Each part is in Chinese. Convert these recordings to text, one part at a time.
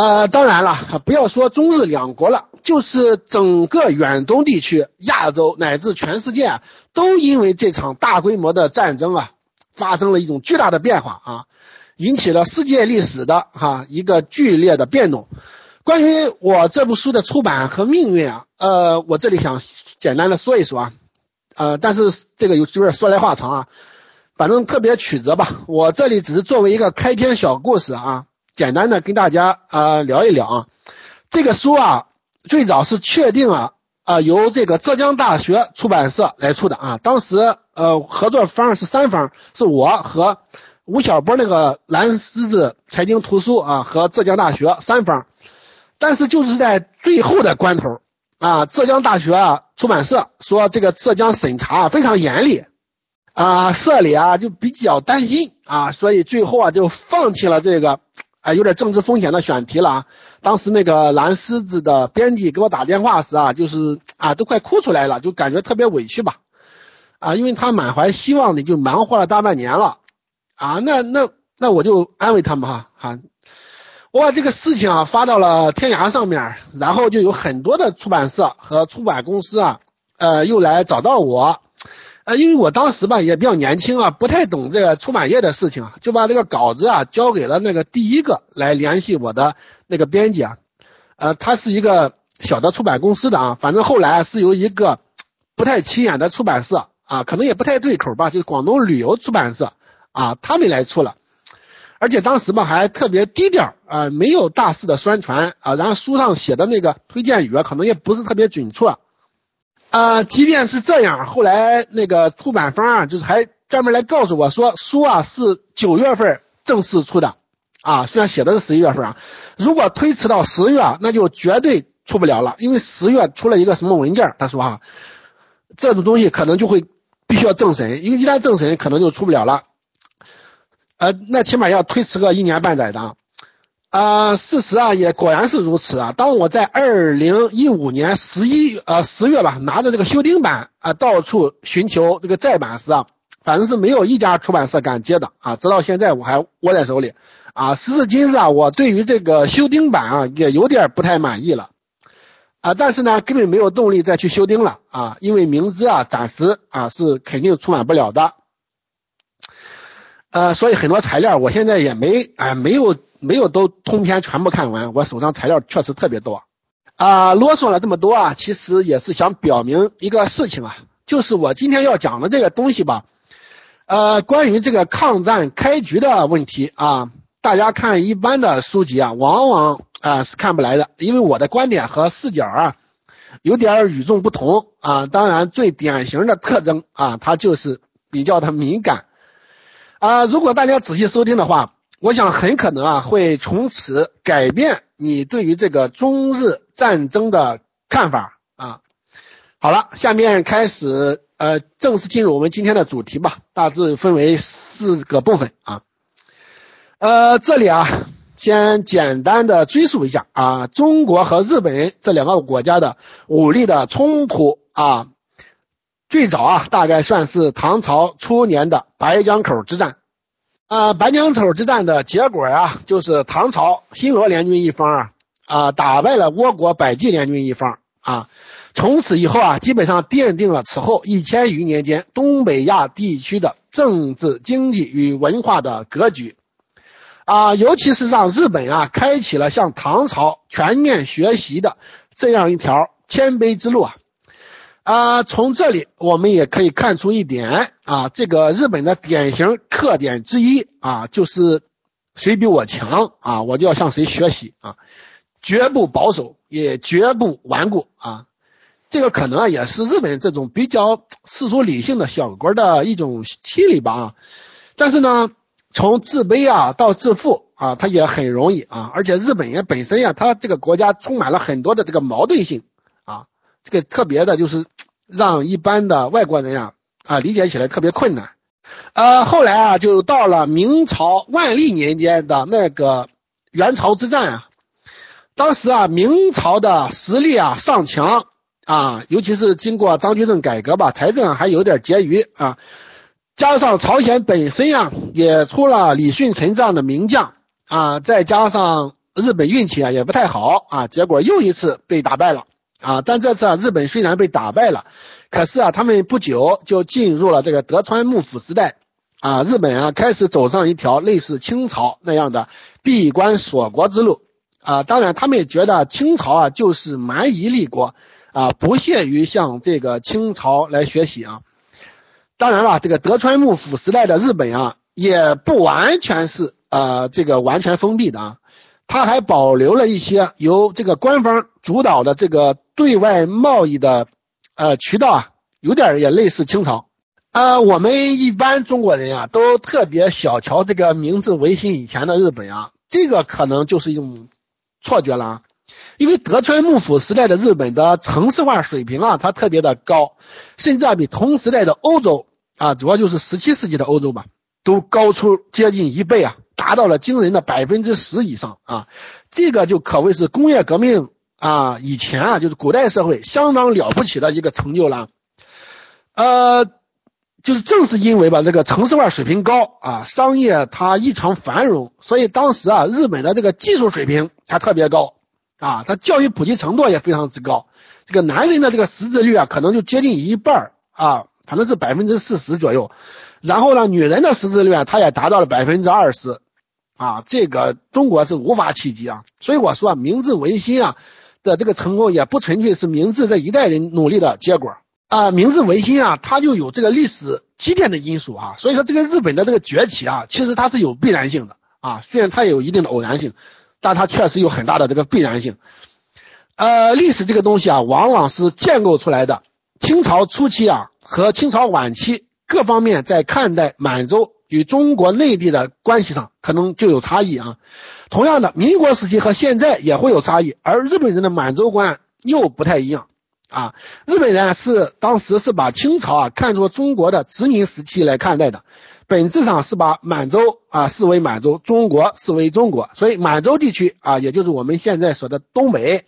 呃，当然了，不要说中日两国了，就是整个远东地区、亚洲乃至全世界，都因为这场大规模的战争啊，发生了一种巨大的变化啊，引起了世界历史的哈一个剧烈的变动。关于我这部书的出版和命运啊，呃，我这里想简单的说一说啊，呃，但是这个有有点说来话长啊，反正特别曲折吧，我这里只是作为一个开篇小故事啊。简单的跟大家啊聊一聊啊，这个书啊最早是确定啊啊由这个浙江大学出版社来出的啊，当时呃合作方是三方，是我和吴晓波那个蓝狮子财经图书啊和浙江大学三方，但是就是在最后的关头啊，浙江大学啊出版社说这个浙江审查非常严厉啊，社里啊就比较担心啊，所以最后啊就放弃了这个。啊，有点政治风险的选题了啊！当时那个蓝狮子的编辑给我打电话时啊，就是啊，都快哭出来了，就感觉特别委屈吧。啊，因为他满怀希望的就忙活了大半年了啊，那那那我就安慰他们哈哈。我把这个事情啊发到了天涯上面，然后就有很多的出版社和出版公司啊，呃，又来找到我。呃，因为我当时吧也比较年轻啊，不太懂这个出版业的事情，就把这个稿子啊交给了那个第一个来联系我的那个编辑啊，呃，他是一个小的出版公司的啊，反正后来是由一个不太起眼的出版社啊，可能也不太对口吧，就是广东旅游出版社啊，他们来出了，而且当时吧还特别低调啊，没有大肆的宣传啊，然后书上写的那个推荐语啊可能也不是特别准确。即便是这样，后来那个出版方啊，就是还专门来告诉我说，书啊是九月份正式出的啊，虽然写的是十一月份啊，如果推迟到十月，那就绝对出不了了，因为十月出了一个什么文件，他说哈，这种东西可能就会必须要政审，因为一旦政审，可能就出不了了，呃，那起码要推迟个一年半载的。啊，事实啊也果然是如此啊。当我在二零一五年十一呃十月吧，拿着这个修订版啊到处寻求这个再版时啊，反正是没有一家出版社敢接的啊。直到现在我还握在手里啊。时至今日啊，我对于这个修订版啊也有点不太满意了啊。但是呢，根本没有动力再去修订了啊，因为明知啊暂时啊是肯定出版不了的。呃，所以很多材料我现在也没哎没有。没有都通篇全部看完，我手上材料确实特别多啊！啰嗦了这么多啊，其实也是想表明一个事情啊，就是我今天要讲的这个东西吧，呃，关于这个抗战开局的问题啊，大家看一般的书籍啊，往往啊是看不来的，因为我的观点和视角啊有点与众不同啊。当然，最典型的特征啊，它就是比较的敏感啊。如果大家仔细收听的话。我想很可能啊会从此改变你对于这个中日战争的看法啊。好了，下面开始呃正式进入我们今天的主题吧，大致分为四个部分啊。呃，这里啊先简单的追溯一下啊，中国和日本这两个国家的武力的冲突啊，最早啊大概算是唐朝初年的白江口之战。啊，白江口之战的结果啊，就是唐朝新罗联军一方啊啊打败了倭国百济联军一方啊，从此以后啊，基本上奠定了此后一千余年间东北亚地区的政治、经济与文化的格局啊，尤其是让日本啊开启了向唐朝全面学习的这样一条谦卑之路啊。啊，从这里我们也可以看出一点啊，这个日本的典型特点之一啊，就是谁比我强啊，我就要向谁学习啊，绝不保守，也绝不顽固啊。这个可能也是日本这种比较世俗理性的小国的一种心理吧啊。但是呢，从自卑啊到自负啊，它也很容易啊，而且日本人本身呀，它这个国家充满了很多的这个矛盾性啊。这个特别的就是让一般的外国人呀啊理解起来特别困难，呃，后来啊就到了明朝万历年间的那个元朝之战啊，当时啊明朝的实力啊上强啊，尤其是经过张居正改革吧，财政还有点结余啊，加上朝鲜本身啊也出了李舜臣这样的名将啊，再加上日本运气啊也不太好啊，结果又一次被打败了。啊。但这次啊，日本虽然被打败了，可是啊，他们不久就进入了这个德川幕府时代啊，日本啊开始走上一条类似清朝那样的闭关锁国之路啊。当然，他们也觉得清朝啊就是蛮夷立国啊，不屑于向这个清朝来学习啊。当然了，这个德川幕府时代的日本啊，也不完全是呃这个完全封闭的啊。它还保留了一些由这个官方主导的这个对外贸易的呃渠道啊，有点也类似清朝。呃，我们一般中国人啊都特别小瞧这个明治维新以前的日本啊，这个可能就是一种错觉了啊。因为德川幕府时代的日本的城市化水平啊，它特别的高，甚至啊比同时代的欧洲啊，主要就是十七世纪的欧洲吧，都高出接近一倍啊。达到了惊人的百分之十以上啊，这个就可谓是工业革命啊以前啊就是古代社会相当了不起的一个成就了。呃，就是正是因为吧这个城市化水平高啊，商业它异常繁荣，所以当时啊日本的这个技术水平它特别高啊，它教育普及程度也非常之高。这个男人的这个识字率啊可能就接近一半啊，反正是百分之四十左右。然后呢，女人的识字率啊，它也达到了百分之二十。啊，这个中国是无法企及啊，所以我说啊明治维新啊的这个成功也不纯粹是明治这一代人努力的结果啊，明治维新啊，它就有这个历史积淀的因素啊，所以说这个日本的这个崛起啊，其实它是有必然性的啊，虽然它也有一定的偶然性，但它确实有很大的这个必然性。呃，历史这个东西啊，往往是建构出来的。清朝初期啊和清朝晚期各方面在看待满洲。与中国内地的关系上可能就有差异啊。同样的，民国时期和现在也会有差异，而日本人的满洲观又不太一样啊。日本人是当时是把清朝啊看作中国的殖民时期来看待的，本质上是把满洲啊视为满洲，中国视为中国，所以满洲地区啊，也就是我们现在说的东北，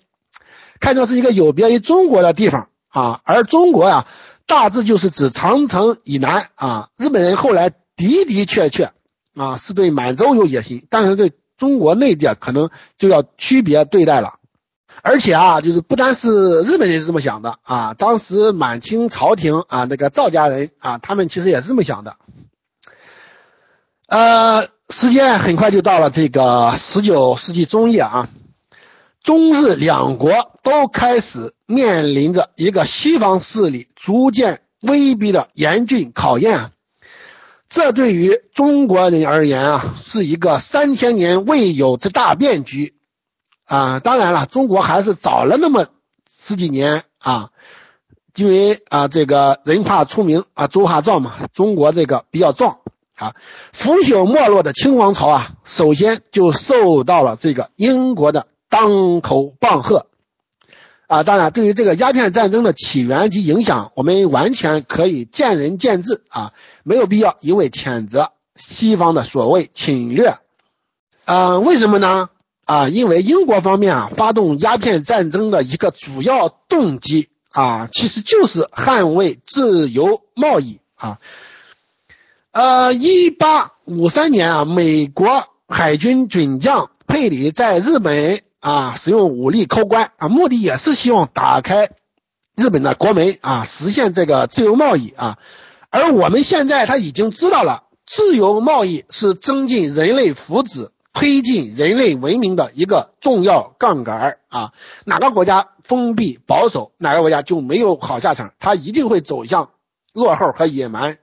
看作是一个有别于中国的地方啊。而中国啊，大致就是指长城以南啊。日本人后来。的的确确啊，是对满洲有野心，但是对中国内地啊可能就要区别对待了。而且啊，就是不单是日本人是这么想的啊，当时满清朝廷啊，那个赵家人啊，他们其实也是这么想的。呃，时间很快就到了这个十九世纪中叶啊，中日两国都开始面临着一个西方势力逐渐威逼的严峻考验。这对于中国人而言啊，是一个三千年未有之大变局啊！当然了，中国还是早了那么十几年啊，因为啊，这个人怕出名啊，猪怕壮嘛，中国这个比较壮啊。腐朽没落的清王朝啊，首先就受到了这个英国的当头棒喝。啊，当然，对于这个鸦片战争的起源及影响，我们完全可以见仁见智啊，没有必要一味谴责西方的所谓侵略。啊，为什么呢？啊，因为英国方面啊，发动鸦片战争的一个主要动机啊，其实就是捍卫自由贸易啊。呃，一八五三年啊，美国海军准将佩里在日本。啊，使用武力扣关啊，目的也是希望打开日本的国门啊，实现这个自由贸易啊。而我们现在他已经知道了，自由贸易是增进人类福祉、推进人类文明的一个重要杠杆啊。哪个国家封闭保守，哪个国家就没有好下场，它一定会走向落后和野蛮。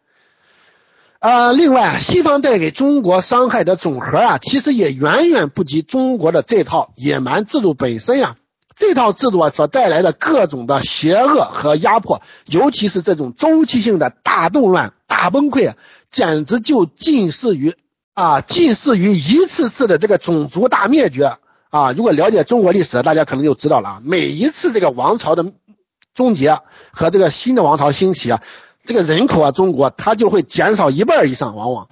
呃，另外，西方带给中国伤害的总和啊，其实也远远不及中国的这套野蛮制度本身呀。这套制度啊所带来的各种的邪恶和压迫，尤其是这种周期性的大动乱、大崩溃，简直就近似于啊，近似于一次次的这个种族大灭绝啊。如果了解中国历史，大家可能就知道了，每一次这个王朝的终结和这个新的王朝兴起啊。这个人口啊，中国它就会减少一半以上，往往。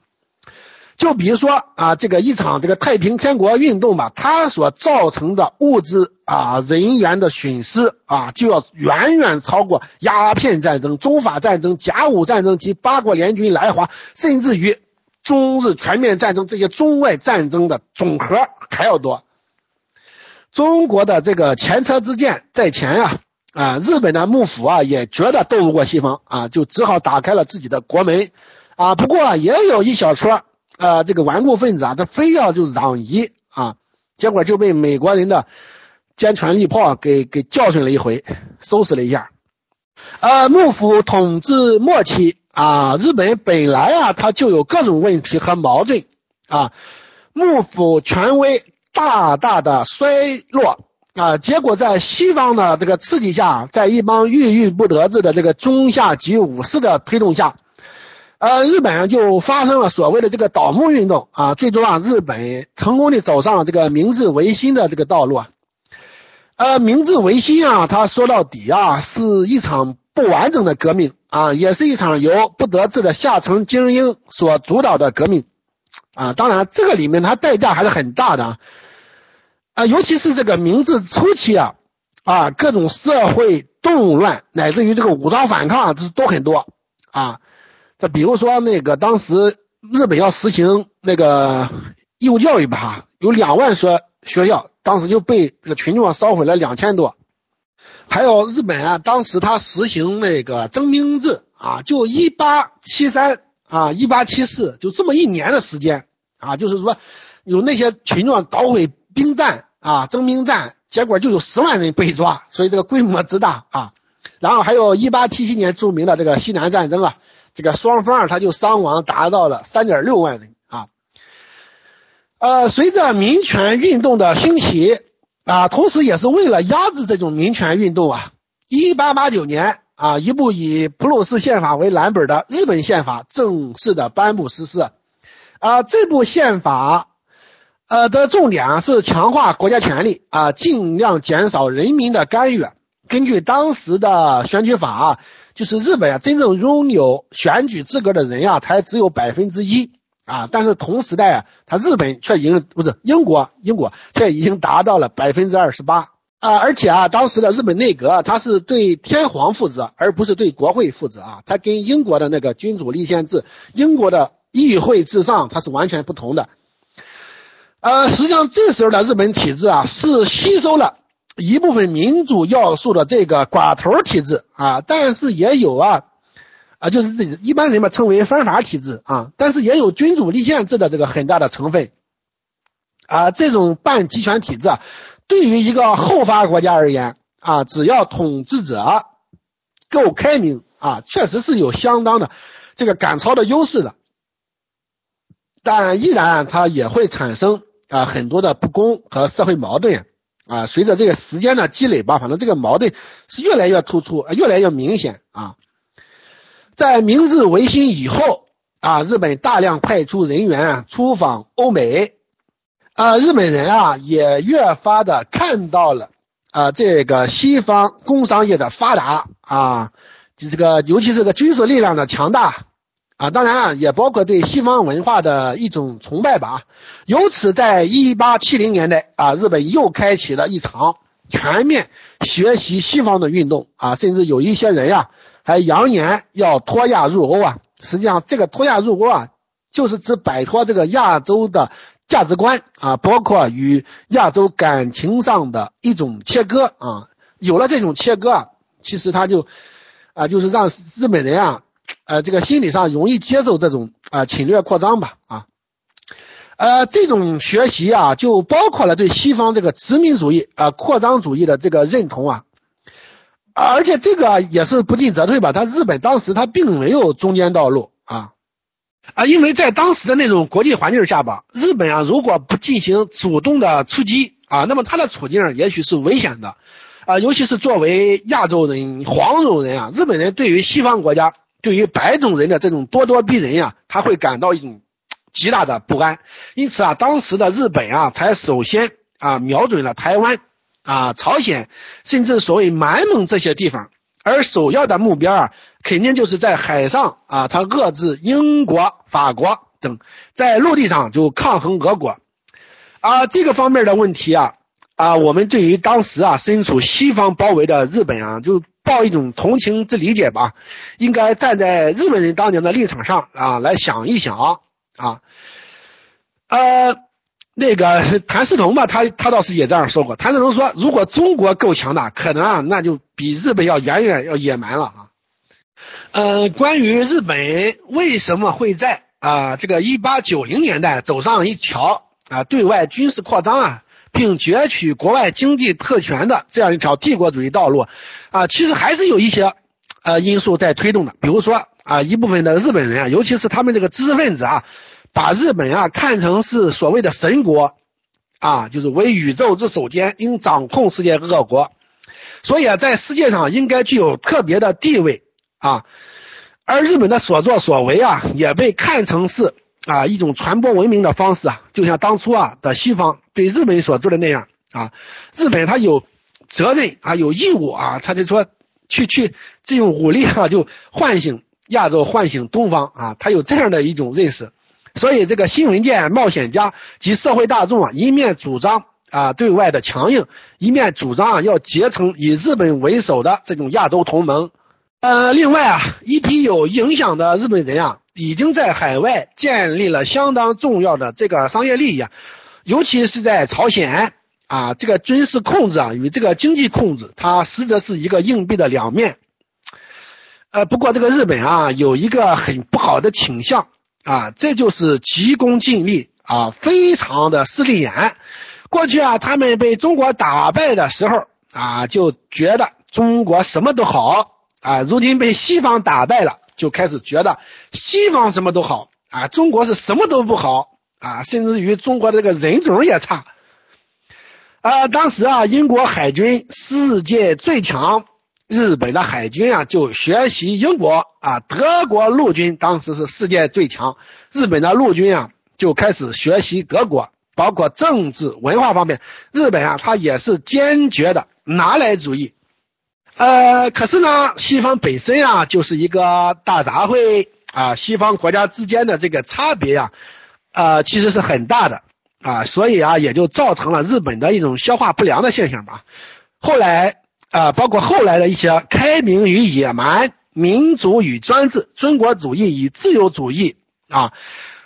就比如说啊，这个一场这个太平天国运动吧，它所造成的物资啊、人员的损失啊，就要远远超过鸦片战争、中法战争、甲午战争及八国联军来华，甚至于中日全面战争这些中外战争的总和还要多。中国的这个前车之鉴在前呀，啊，日本的幕府啊也觉得斗不过西方啊，就只好打开了自己的国门啊。不过也有一小撮啊，这个顽固分子啊，他非要就攘夷啊，结果就被美国人的坚船利炮给给教训了一回，收拾了一下。呃，幕府统治末期啊，日本本来啊，它就有各种问题和矛盾啊，幕府权威。大大的衰落啊！结果在西方的这个刺激下，在一帮郁郁不得志的这个中下级武士的推动下，呃，日本就发生了所谓的这个倒幕运动啊，最终让日本成功的走上了这个明治维新的这个道路啊。呃，明治维新啊，它说到底啊，是一场不完整的革命啊，也是一场由不得志的下层精英所主导的革命啊。当然，这个里面它代价还是很大的啊啊。尤其是这个明治初期啊，啊，各种社会动乱乃至于这个武装反抗都都很多啊。这比如说那个当时日本要实行那个义务教育吧，哈，有两万所学校，当时就被这个群众烧毁了两千多。还有日本啊，当时他实行那个征兵制啊，就一八七三啊，一八七四，就这么一年的时间啊，就是说有那些群众捣毁兵站。啊，征兵站，结果就有十万人被抓，所以这个规模之大啊。然后还有一八七七年著名的这个西南战争啊，这个双方他就伤亡达到了三点六万人啊。呃，随着民权运动的兴起啊，同时也是为了压制这种民权运动啊，一八八九年啊，一部以普鲁士宪法为蓝本的日本宪法正式的颁布实施啊，这部宪法。呃的重点啊是强化国家权力啊，尽量减少人民的干预。根据当时的选举法啊，就是日本啊真正拥有选举资格的人啊才只有百分之一啊，但是同时代啊，他日本却已经不是英国，英国却已经达到了百分之二十八啊，而且啊，当时的日本内阁它是对天皇负责，而不是对国会负责啊，它跟英国的那个君主立宪制、英国的议会至上它是完全不同的。呃，实际上这时候的日本体制啊，是吸收了一部分民主要素的这个寡头体制啊，但是也有啊啊，就是这一般人们称为藩法体制啊，但是也有君主立宪制的这个很大的成分啊。这种半集权体制啊，对于一个后发国家而言啊，只要统治者够开明啊，确实是有相当的这个赶超的优势的，但依然它也会产生。啊，很多的不公和社会矛盾啊，随着这个时间的积累吧，反正这个矛盾是越来越突出，越来越明显啊。在明治维新以后啊，日本大量派出人员出访欧美啊，日本人啊也越发的看到了啊这个西方工商业的发达啊，这个尤其是个军事力量的强大。啊，当然啊，也包括对西方文化的一种崇拜吧。由此，在一八七零年代啊，日本又开启了一场全面学习西方的运动啊，甚至有一些人呀，还扬言要脱亚入欧啊。实际上，这个脱亚入欧啊，就是指摆脱这个亚洲的价值观啊，包括与亚洲感情上的一种切割啊。有了这种切割啊，其实他就啊，就是让日本人啊。呃，这个心理上容易接受这种啊侵略扩张吧啊，呃，这种学习啊，就包括了对西方这个殖民主义啊扩张主义的这个认同啊，而且这个也是不进则退吧，他日本当时他并没有中间道路啊。啊，因为在当时的那种国际环境下吧，日本啊如果不进行主动的出击啊，那么他的处境也许是危险的。啊，尤其是作为亚洲人、黄种人啊，日本人对于西方国家。对于白种人的这种咄咄逼人呀，他会感到一种极大的不安。因此啊，当时的日本啊，才首先啊瞄准了台湾啊、朝鲜，甚至所谓满蒙这些地方。而首要的目标啊，肯定就是在海上啊，他遏制英国、法国等；在陆地上就抗衡俄国。啊，这个方面的问题啊啊，我们对于当时啊身处西方包围的日本啊，就。抱一种同情之理解吧，应该站在日本人当年的立场上啊来想一想啊，呃，那个 谭嗣同吧，他他倒是也这样说过。谭嗣同说，如果中国够强大，可能啊，那就比日本要远远要野蛮了啊。呃，关于日本为什么会在啊这个一八九零年代走上一条啊对外军事扩张啊，并攫取国外经济特权的这样一条帝国主义道路啊，其实还是有一些呃因素在推动的。比如说啊，一部分的日本人啊，尤其是他们这个知识分子啊。把日本啊看成是所谓的神国，啊，就是为宇宙之首间，应掌控世界各国，所以啊，在世界上应该具有特别的地位啊。而日本的所作所为啊，也被看成是啊一种传播文明的方式啊，就像当初啊的西方对日本所做的那样啊。日本他有责任啊，有义务啊，他就说去去这种武力啊，就唤醒亚洲，唤醒东方啊，他有这样的一种认识。所以，这个新闻界冒险家及社会大众啊，一面主张啊对外的强硬，一面主张啊要结成以日本为首的这种亚洲同盟。呃，另外啊，一批有影响的日本人啊，已经在海外建立了相当重要的这个商业利益啊，尤其是在朝鲜啊，这个军事控制啊与这个经济控制，它实则是一个硬币的两面。呃，不过这个日本啊，有一个很不好的倾向。啊，这就是急功近利啊，非常的势利眼。过去啊，他们被中国打败的时候啊，就觉得中国什么都好啊。如今被西方打败了，就开始觉得西方什么都好啊，中国是什么都不好啊，甚至于中国的这个人种也差。啊，当时啊，英国海军世界最强。日本的海军啊，就学习英国啊，德国陆军当时是世界最强。日本的陆军啊，就开始学习德国，包括政治文化方面，日本啊，它也是坚决的拿来主义。呃，可是呢，西方本身啊，就是一个大杂烩啊，西方国家之间的这个差别呀，呃，其实是很大的啊，所以啊，也就造成了日本的一种消化不良的现象吧。后来。啊，包括后来的一些开明与野蛮、民主与专制、中国主义与自由主义啊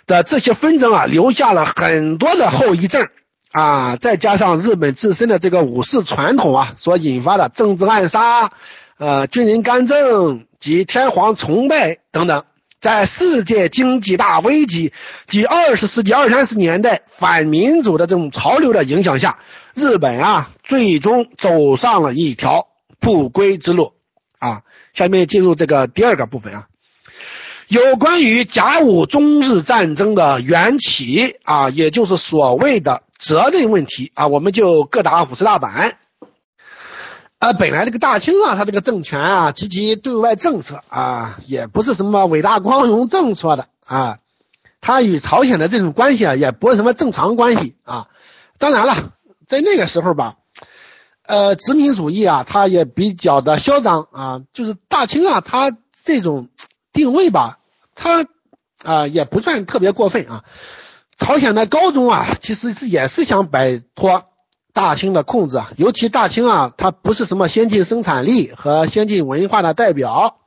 的这些纷争啊，留下了很多的后遗症啊。再加上日本自身的这个武士传统啊，所引发的政治暗杀、呃军人干政及天皇崇拜等等，在世界经济大危机及二十世纪二三十年代反民主的这种潮流的影响下。日本啊，最终走上了一条不归之路啊！下面进入这个第二个部分啊，有关于甲午中日战争的缘起啊，也就是所谓的责任问题啊，我们就各打五十大板。啊，本来这个大清啊，他这个政权啊及其对外政策啊，也不是什么伟大光荣政策的啊，他与朝鲜的这种关系啊，也不是什么正常关系啊。当然了。在那个时候吧，呃，殖民主义啊，它也比较的嚣张啊，就是大清啊，它这种定位吧，它啊也不算特别过分啊。朝鲜的高宗啊，其实是也是想摆脱大清的控制啊，尤其大清啊，它不是什么先进生产力和先进文化的代表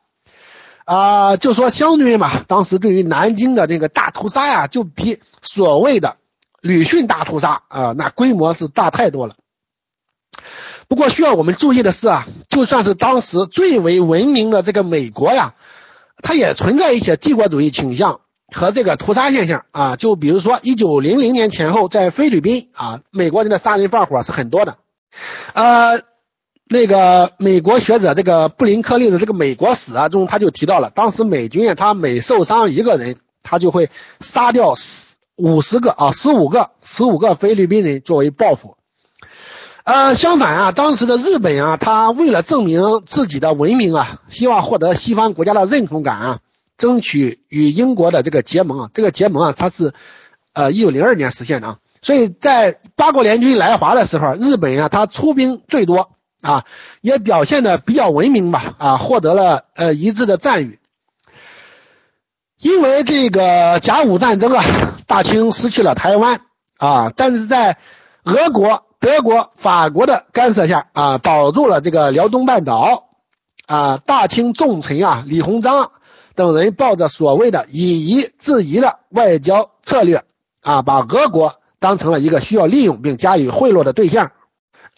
啊，就说相对嘛，当时对于南京的这个大屠杀呀，就比所谓的。吕逊大屠杀啊，那规模是大太多了。不过需要我们注意的是啊，就算是当时最为文明的这个美国呀，它也存在一些帝国主义倾向和这个屠杀现象啊。就比如说一九零零年前后，在菲律宾啊，美国人的杀人放火是很多的。呃，那个美国学者这个布林克利的这个《美国史》啊中，他就提到了，当时美军啊他每受伤一个人，他就会杀掉五十个啊，十五个，十五个菲律宾人作为报复。呃，相反啊，当时的日本啊，他为了证明自己的文明啊，希望获得西方国家的认同感啊，争取与英国的这个结盟啊。这个结盟啊，它是呃一九零二年实现的啊。所以在八国联军来华的时候，日本啊，他出兵最多啊，也表现的比较文明吧啊，获得了呃一致的赞誉。因为这个甲午战争啊，大清失去了台湾啊，但是在俄国、德国、法国的干涉下啊，保住了这个辽东半岛啊。大清重臣啊，李鸿章等人抱着所谓的以夷制夷的外交策略啊，把俄国当成了一个需要利用并加以贿赂的对象。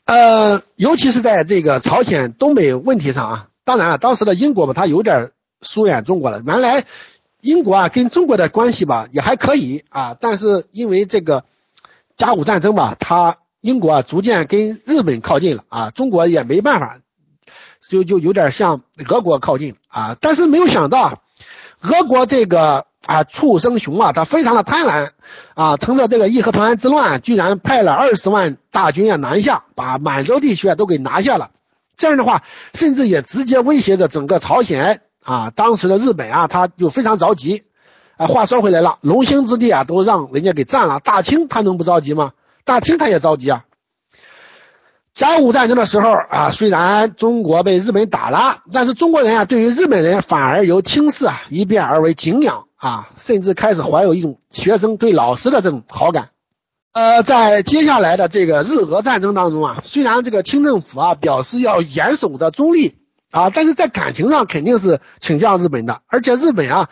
呃，尤其是在这个朝鲜东北问题上啊，当然了，当时的英国吧，它有点疏远中国了。原来英国啊跟中国的关系吧也还可以啊，但是因为这个甲午战争吧，它英国啊逐渐跟日本靠近了啊，中国也没办法，就就有点向俄国靠近啊。但是没有想到，俄国这个啊畜生熊啊，他非常的贪婪。啊，趁着这个义和团之乱，居然派了二十万大军啊南下，把满洲地区啊都给拿下了。这样的话，甚至也直接威胁着整个朝鲜啊。当时的日本啊，他就非常着急。啊，话说回来了，龙兴之地啊，都让人家给占了，大清他能不着急吗？大清他也着急啊。甲午战争的时候啊，虽然中国被日本打了，但是中国人啊，对于日本人反而由轻视啊，一变而为敬仰。啊，甚至开始怀有一种学生对老师的这种好感。呃，在接下来的这个日俄战争当中啊，虽然这个清政府啊表示要严守的中立啊，但是在感情上肯定是倾向日本的，而且日本啊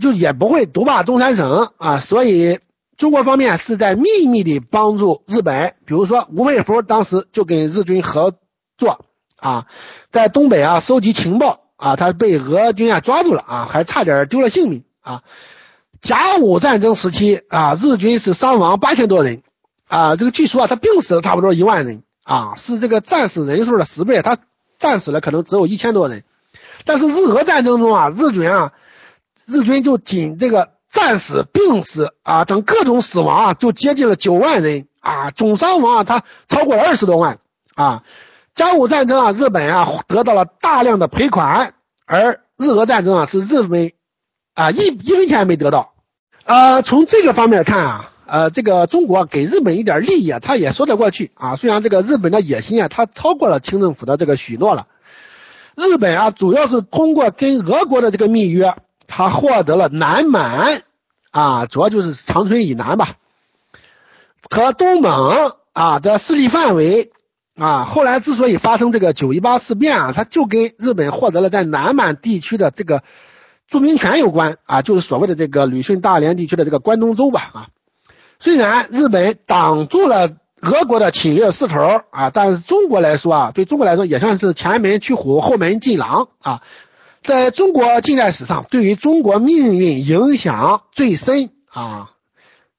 就也不会独霸东三省啊，所以中国方面是在秘密的帮助日本，比如说吴佩孚当时就跟日军合作啊，在东北啊收集情报啊，他被俄军啊抓住了啊，还差点丢了性命。啊，甲午战争时期啊，日军是伤亡八千多人啊，这个据说啊，他病死了差不多一万人啊，是这个战死人数的十倍，他战死了可能只有一千多人。但是日俄战争中啊，日军啊，日军就仅这个战死、病死啊等各种死亡啊，就接近了九万人啊，总伤亡啊，他超过了二十多万啊。甲午战争啊，日本啊得到了大量的赔款，而日俄战争啊，是日本。啊，一一分钱也没得到，呃，从这个方面看啊，呃，这个中国给日本一点利益啊，他也说得过去啊。虽然这个日本的野心啊，他超过了清政府的这个许诺了。日本啊，主要是通过跟俄国的这个密约，他获得了南满啊，主要就是长春以南吧，和东蒙啊的势力范围啊。后来之所以发生这个九一八事变啊，他就跟日本获得了在南满地区的这个。著名权有关啊，就是所谓的这个旅顺大连地区的这个关东州吧啊。虽然日本挡住了俄国的侵略势头啊，但是中国来说啊，对中国来说也算是前门驱虎，后门进狼啊。在中国近代史上，对于中国命运影响最深啊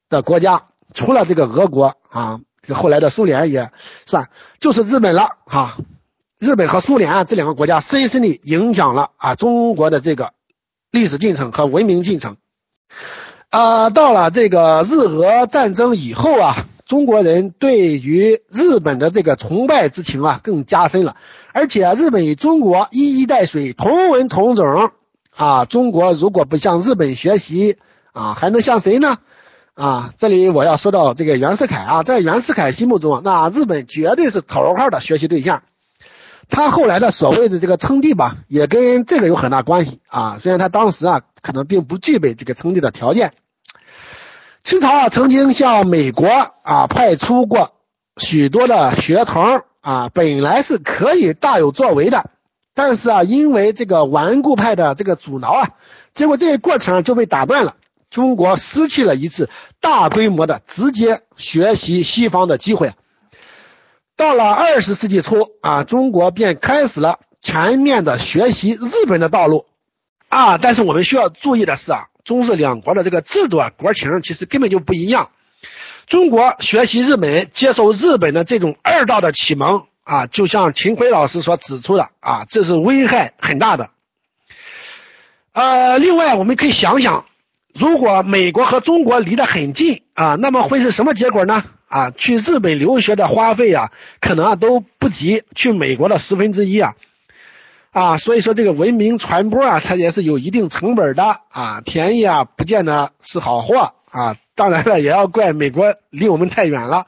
的国家，除了这个俄国啊，这后来的苏联也算，就是日本了哈。日本和苏联啊这两个国家深深地影响了啊中国的这个。历史进程和文明进程，啊，到了这个日俄战争以后啊，中国人对于日本的这个崇拜之情啊更加深了。而且日本与中国一衣带水，同文同种啊。中国如果不向日本学习啊，还能向谁呢？啊，这里我要说到这个袁世凯啊，在袁世凯心目中，那日本绝对是头号的学习对象。他后来的所谓的这个称帝吧，也跟这个有很大关系啊。虽然他当时啊，可能并不具备这个称帝的条件。清朝啊，曾经向美国啊派出过许多的学童啊，本来是可以大有作为的，但是啊，因为这个顽固派的这个阻挠啊，结果这一过程就被打断了。中国失去了一次大规模的直接学习西方的机会。到了二十世纪初啊，中国便开始了全面的学习日本的道路啊。但是我们需要注意的是啊，中日两国的这个制度啊、国情其实根本就不一样。中国学习日本、接受日本的这种二道的启蒙啊，就像秦晖老师所指出的啊，这是危害很大的。呃，另外我们可以想想，如果美国和中国离得很近啊，那么会是什么结果呢？啊，去日本留学的花费啊，可能啊都不及去美国的十分之一啊，啊，所以说这个文明传播啊，它也是有一定成本的啊，便宜啊不见得是好货啊，当然了，也要怪美国离我们太远了。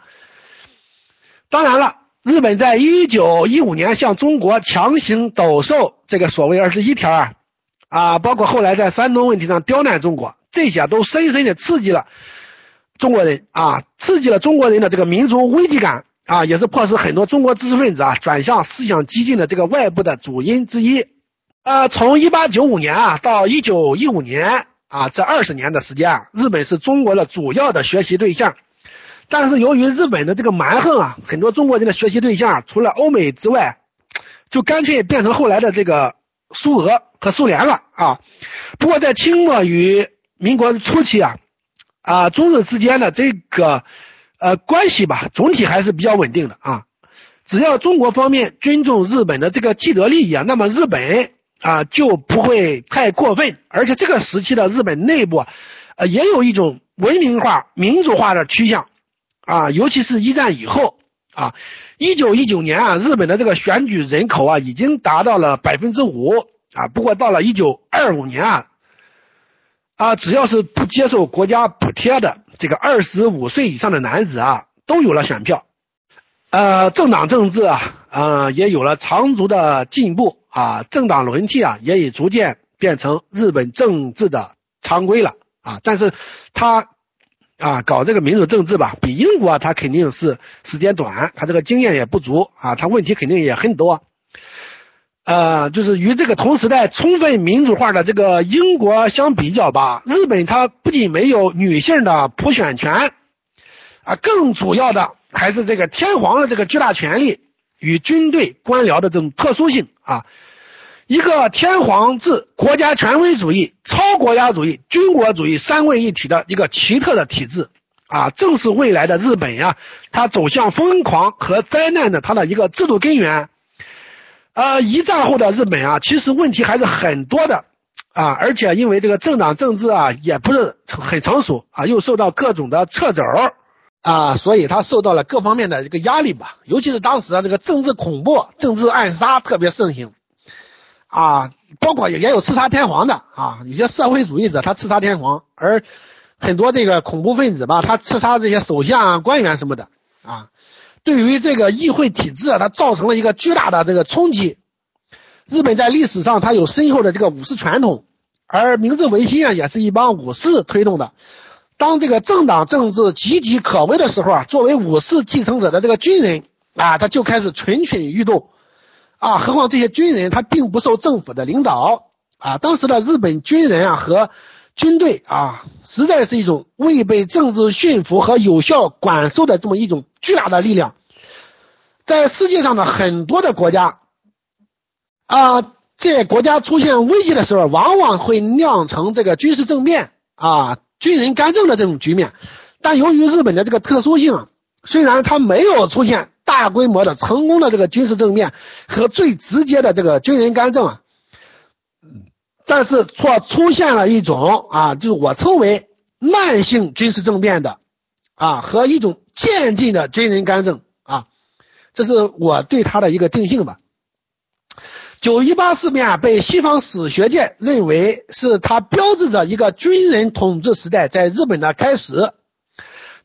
当然了，日本在一九一五年向中国强行斗售这个所谓二十一条啊，啊，包括后来在山东问题上刁难中国，这些都深深的刺激了。中国人啊，刺激了中国人的这个民族危机感啊，也是迫使很多中国知识分子啊转向思想激进的这个外部的主因之一。呃，从一八九五年啊到一九一五年啊这二十年的时间啊，日本是中国的主要的学习对象。但是由于日本的这个蛮横啊，很多中国人的学习对象除了欧美之外，就干脆变成后来的这个苏俄和苏联了啊。不过在清末与民国初期啊，啊中日之间的这个呃关系吧，总体还是比较稳定的啊。只要中国方面尊重日本的这个既得利益啊，那么日本啊就不会太过分。而且这个时期的日本内部呃也有一种文明化、民主化的趋向啊，尤其是一战以后啊，一九一九年啊，日本的这个选举人口啊已经达到了百分之五啊。不过到了一九二五年啊，啊只要是不接受国家补贴的这个二十五岁以上的男子啊，都有了选票。呃，政党政治啊，呃，也有了长足的进步啊，政党轮替啊，也已逐渐变成日本政治的常规了啊。但是，他啊搞这个民主政治吧，比英国他肯定是时间短，他这个经验也不足啊，他问题肯定也很多。呃，就是与这个同时代充分民主化的这个英国相比较吧，日本它不仅没有女性的普选权啊，更主要的。还是这个天皇的这个巨大权力与军队官僚的这种特殊性啊，一个天皇制国家权威主义、超国家主义、军国主义三位一体的一个奇特的体制啊，正是未来的日本呀，它走向疯狂和灾难的它的一个制度根源。呃，一战后的日本啊，其实问题还是很多的啊，而且因为这个政党政治啊，也不是很成熟啊，又受到各种的掣肘。啊，所以他受到了各方面的这个压力吧，尤其是当时啊这个政治恐怖、政治暗杀特别盛行，啊，包括也也有刺杀天皇的啊，有些社会主义者他刺杀天皇，而很多这个恐怖分子吧，他刺杀这些首相啊、官员什么的啊，对于这个议会体制啊，它造成了一个巨大的这个冲击。日本在历史上它有深厚的这个武士传统，而明治维新啊，也是一帮武士推动的。当这个政党政治岌岌可危的时候啊，作为武士继承者的这个军人啊，他就开始蠢蠢欲动啊。何况这些军人他并不受政府的领导啊。当时的日本军人啊和军队啊，实在是一种未被政治驯服和有效管束的这么一种巨大的力量。在世界上的很多的国家啊，在国家出现危机的时候，往往会酿成这个军事政变啊。军人干政的这种局面，但由于日本的这个特殊性，虽然它没有出现大规模的成功的这个军事政变和最直接的这个军人干政啊，但是错出现了一种啊，就是我称为慢性军事政变的啊和一种渐进的军人干政啊，这是我对它的一个定性吧。九一八事变被西方史学界认为是它标志着一个军人统治时代在日本的开始。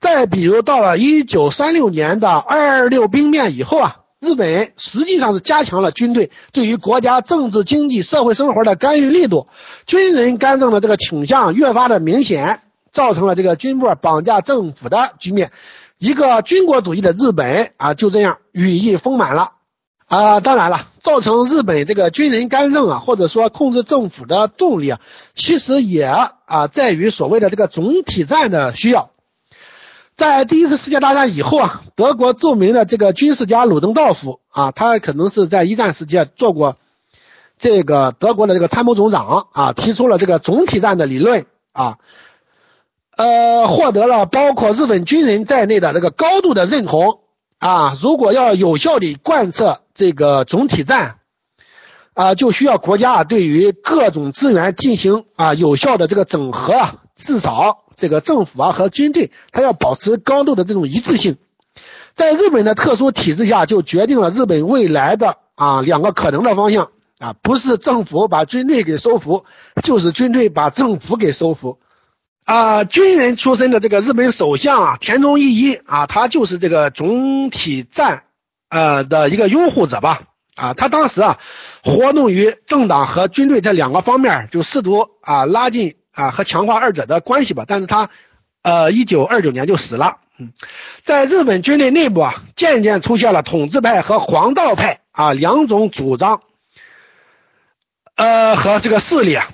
再比如到了一九三六年的二二六兵变以后啊，日本实际上是加强了军队对于国家政治、经济、社会生活的干预力度，军人干政的这个倾向越发的明显，造成了这个军部绑架政府的局面。一个军国主义的日本啊，就这样羽翼丰满了。啊，当然了，造成日本这个军人干政啊，或者说控制政府的动力啊，其实也啊在于所谓的这个总体战的需要。在第一次世界大战以后啊，德国著名的这个军事家鲁登道夫啊，他可能是在一战时期做过这个德国的这个参谋总长啊，提出了这个总体战的理论啊，呃，获得了包括日本军人在内的这个高度的认同啊。如果要有效地贯彻。这个总体战啊，就需要国家啊对于各种资源进行啊有效的这个整合啊，至少这个政府啊和军队，它要保持高度的这种一致性。在日本的特殊体制下，就决定了日本未来的啊两个可能的方向啊，不是政府把军队给收服，就是军队把政府给收服。啊，军人出身的这个日本首相啊田中义一啊，他就是这个总体战。呃的一个拥护者吧，啊，他当时啊活动于政党和军队这两个方面，就试图啊拉近啊和强化二者的关系吧。但是他呃一九二九年就死了。嗯，在日本军队内部啊，渐渐出现了统治派和皇道派啊两种主张，呃和这个势力啊，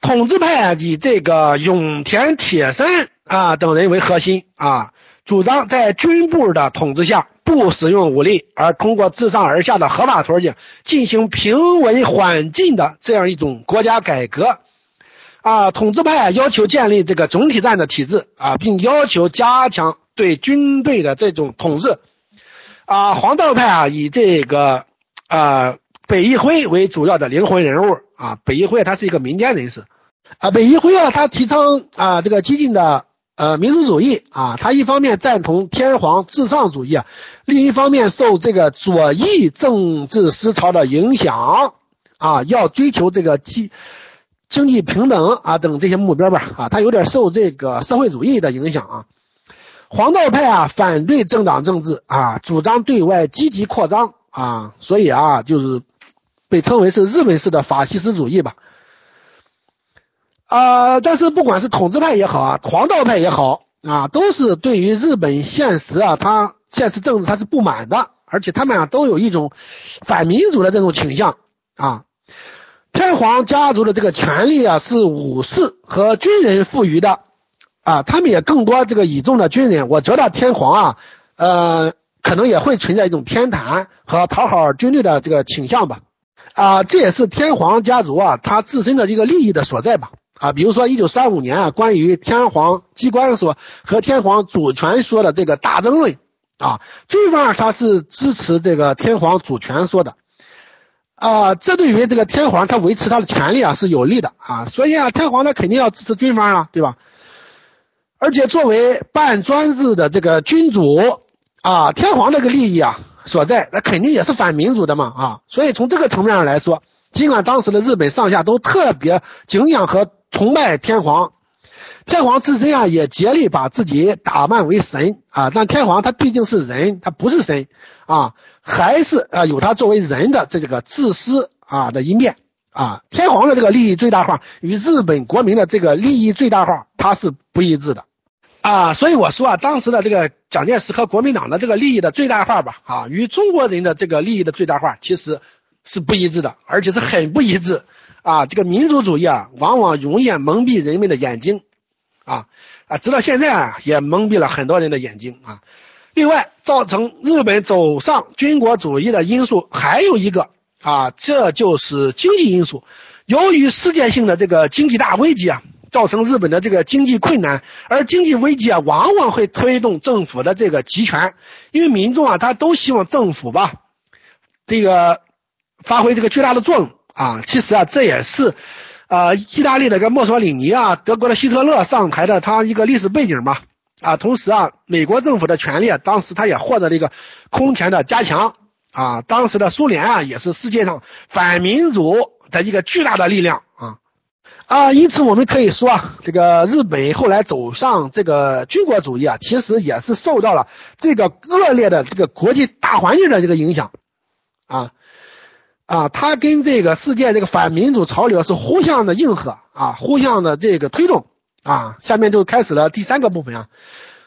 统治派以这个永田铁山啊等人为核心啊。主张在军部的统治下不使用武力，而通过自上而下的合法途径进行平稳缓进的这样一种国家改革。啊，统治派要求建立这个总体战的体制啊，并要求加强对军队的这种统治。啊，黄道派啊，以这个啊北一辉为主要的灵魂人物啊。北一辉他是一个民间人士啊。北一辉啊，他提倡啊这个激进的呃民族主义啊。他一方面赞同天皇至上主义啊，另一方面受这个左翼政治思潮的影响啊，要追求这个激经济平等啊等这些目标吧啊。他有点受这个社会主义的影响啊。黄道派啊，反对政党政治啊，主张对外积极扩张啊，所以啊，就是被称为是日本式的法西斯主义吧。啊，但是不管是统治派也好啊，黄道派也好啊，都是对于日本现实啊，他现实政治他是不满的，而且他们啊都有一种反民主的这种倾向啊。天皇家族的这个权力啊，是武士和军人赋予的。啊，他们也更多这个倚重的军人，我觉得天皇啊，呃，可能也会存在一种偏袒和讨好军队的这个倾向吧。啊，这也是天皇家族啊他自身的一个利益的所在吧。啊，比如说一九三五年啊，关于天皇机关说和天皇主权说的这个大争论啊，军方面他是支持这个天皇主权说的。啊，这对于这个天皇他维持他的权利啊是有利的啊，所以啊，天皇他肯定要支持军方啊，对吧？而且作为半专制的这个君主啊，天皇这个利益啊所在，那肯定也是反民主的嘛啊，所以从这个层面上来说，尽管当时的日本上下都特别敬仰和崇拜天皇，天皇自身啊也竭力把自己打扮为神啊，但天皇他毕竟是人，他不是神啊，还是啊有他作为人的这个自私啊的一面啊，天皇的这个利益最大化与日本国民的这个利益最大化，它是不一致的。啊，所以我说啊，当时的这个蒋介石和国民党的这个利益的最大化吧，啊，与中国人的这个利益的最大化其实是不一致的，而且是很不一致。啊，这个民族主义啊，往往容易蒙蔽人们的眼睛，啊啊，直到现在啊，也蒙蔽了很多人的眼睛啊。另外，造成日本走上军国主义的因素还有一个啊，这就是经济因素。由于世界性的这个经济大危机啊。造成日本的这个经济困难，而经济危机啊，往往会推动政府的这个集权，因为民众啊，他都希望政府吧，这个发挥这个巨大的作用啊。其实啊，这也是啊，意大利的个墨索里尼啊，德国的希特勒上台的他一个历史背景嘛啊。同时啊，美国政府的权力，当时他也获得了一个空前的加强啊。当时的苏联啊，也是世界上反民主的一个巨大的力量啊。啊，因此我们可以说啊，这个日本后来走上这个军国主义啊，其实也是受到了这个恶劣的这个国际大环境的这个影响啊啊，它跟这个世界这个反民主潮流是互相的应和啊，互相的这个推动啊。下面就开始了第三个部分啊，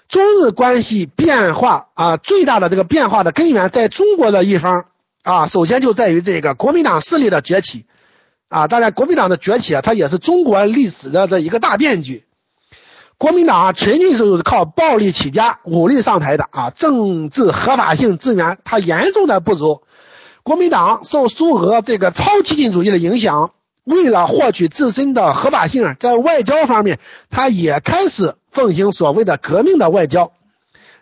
中日关系变化啊，最大的这个变化的根源在中国的一方啊，首先就在于这个国民党势力的崛起。啊，当然，国民党的崛起啊，它也是中国历史的这一个大变局。国民党啊，纯粹是靠暴力起家、武力上台的啊，政治合法性资源它严重的不足。国民党受苏俄这个超激进主义的影响，为了获取自身的合法性，在外交方面，他也开始奉行所谓的革命的外交，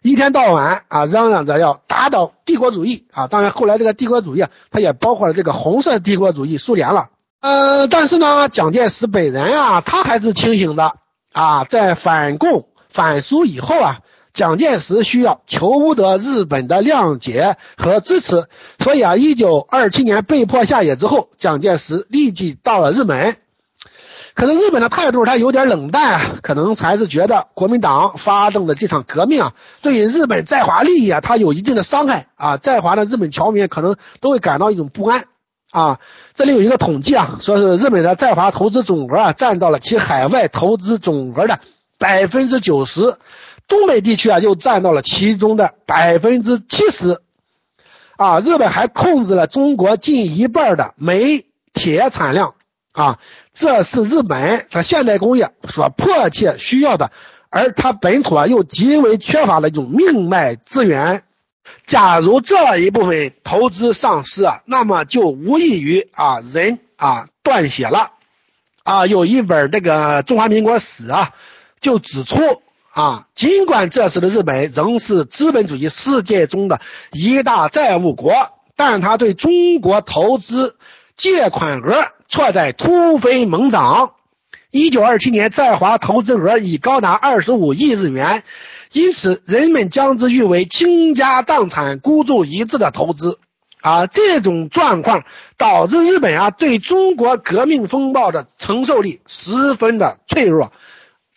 一天到晚啊嚷嚷着要打倒帝国主义啊。当然，后来这个帝国主义啊，它也包括了这个红色帝国主义苏联了。呃，但是呢，蒋介石本人啊，他还是清醒的啊。在反共反苏以后啊，蒋介石需要求得日本的谅解和支持，所以啊，一九二七年被迫下野之后，蒋介石立即到了日本。可是日本的态度他有点冷淡，可能还是觉得国民党发动的这场革命啊，对于日本在华利益啊，它有一定的伤害啊，在华的日本侨民可能都会感到一种不安。啊，这里有一个统计啊，说是日本的在华投资总额啊，占到了其海外投资总额的百分之九十，东北地区啊又占到了其中的百分之七十。啊，日本还控制了中国近一半的煤铁产量啊，这是日本和现代工业所迫切需要的而它本土啊又极为缺乏的一种命脉资源。假如这一部分投资丧失啊，那么就无异于啊人啊断血了。啊，有一本这个中华民国史啊，就指出啊，尽管这时的日本仍是资本主义世界中的一大债务国，但他对中国投资借款额却在突飞猛涨。一九二七年在华投资额已高达二十五亿日元，因此人们将之誉为倾家荡产、孤注一掷的投资。啊，这种状况导致日本啊对中国革命风暴的承受力十分的脆弱。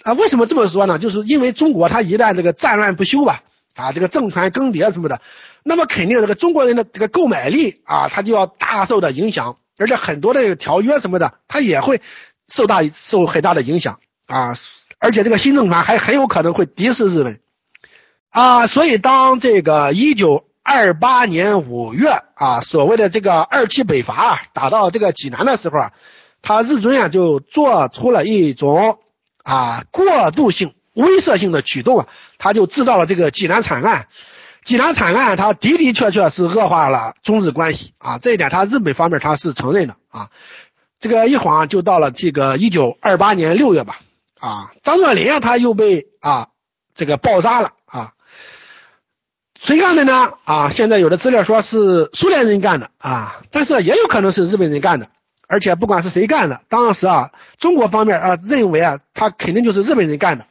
啊，为什么这么说呢？就是因为中国它一旦这个战乱不休吧，啊，这个政权更迭什么的，那么肯定这个中国人的这个购买力啊，它就要大受的影响，而且很多的条约什么的，它也会受大受很大的影响啊，而且这个新政权还很有可能会敌视日本啊，所以当这个一九。二八年五月啊，所谓的这个二七北伐，打到这个济南的时候啊，他日军啊就做出了一种啊过渡性威慑性的举动啊，他就制造了这个济南惨案。济南惨案，他的的确确是恶化了中日关系啊，这一点他日本方面他是承认的啊。这个一晃就到了这个一九二八年六月吧啊，张作霖啊他又被啊这个爆炸了啊。谁干的呢？啊，现在有的资料说是苏联人干的啊，但是也有可能是日本人干的。而且不管是谁干的，当时啊，中国方面啊认为啊，他肯定就是日本人干的。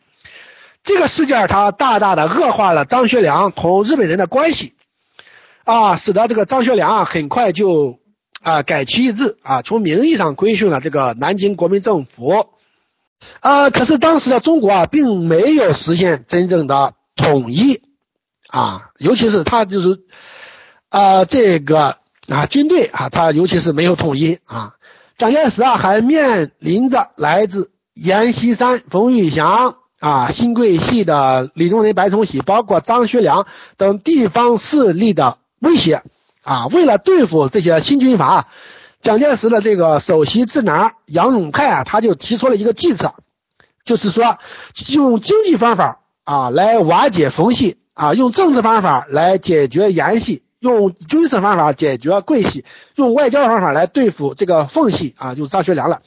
这个事件他大大的恶化了张学良同日本人的关系啊，使得这个张学良啊很快就啊改旗易帜啊，从名义上规训了这个南京国民政府啊。可是当时的中国啊，并没有实现真正的统一。啊，尤其是他就是啊，这个啊军队啊，他尤其是没有统一啊。蒋介石啊，还面临着来自阎锡山、冯玉祥啊、新桂系的李宗仁、白崇禧，包括张学良等地方势力的威胁啊。为了对付这些新军阀，蒋介石的这个首席智囊杨永泰啊，他就提出了一个计策，就是说用经济方法啊来瓦解冯系。啊，用政治方法来解决阎系，用军事方法解决桂系，用外交方法来对付这个奉系啊，就张学良了。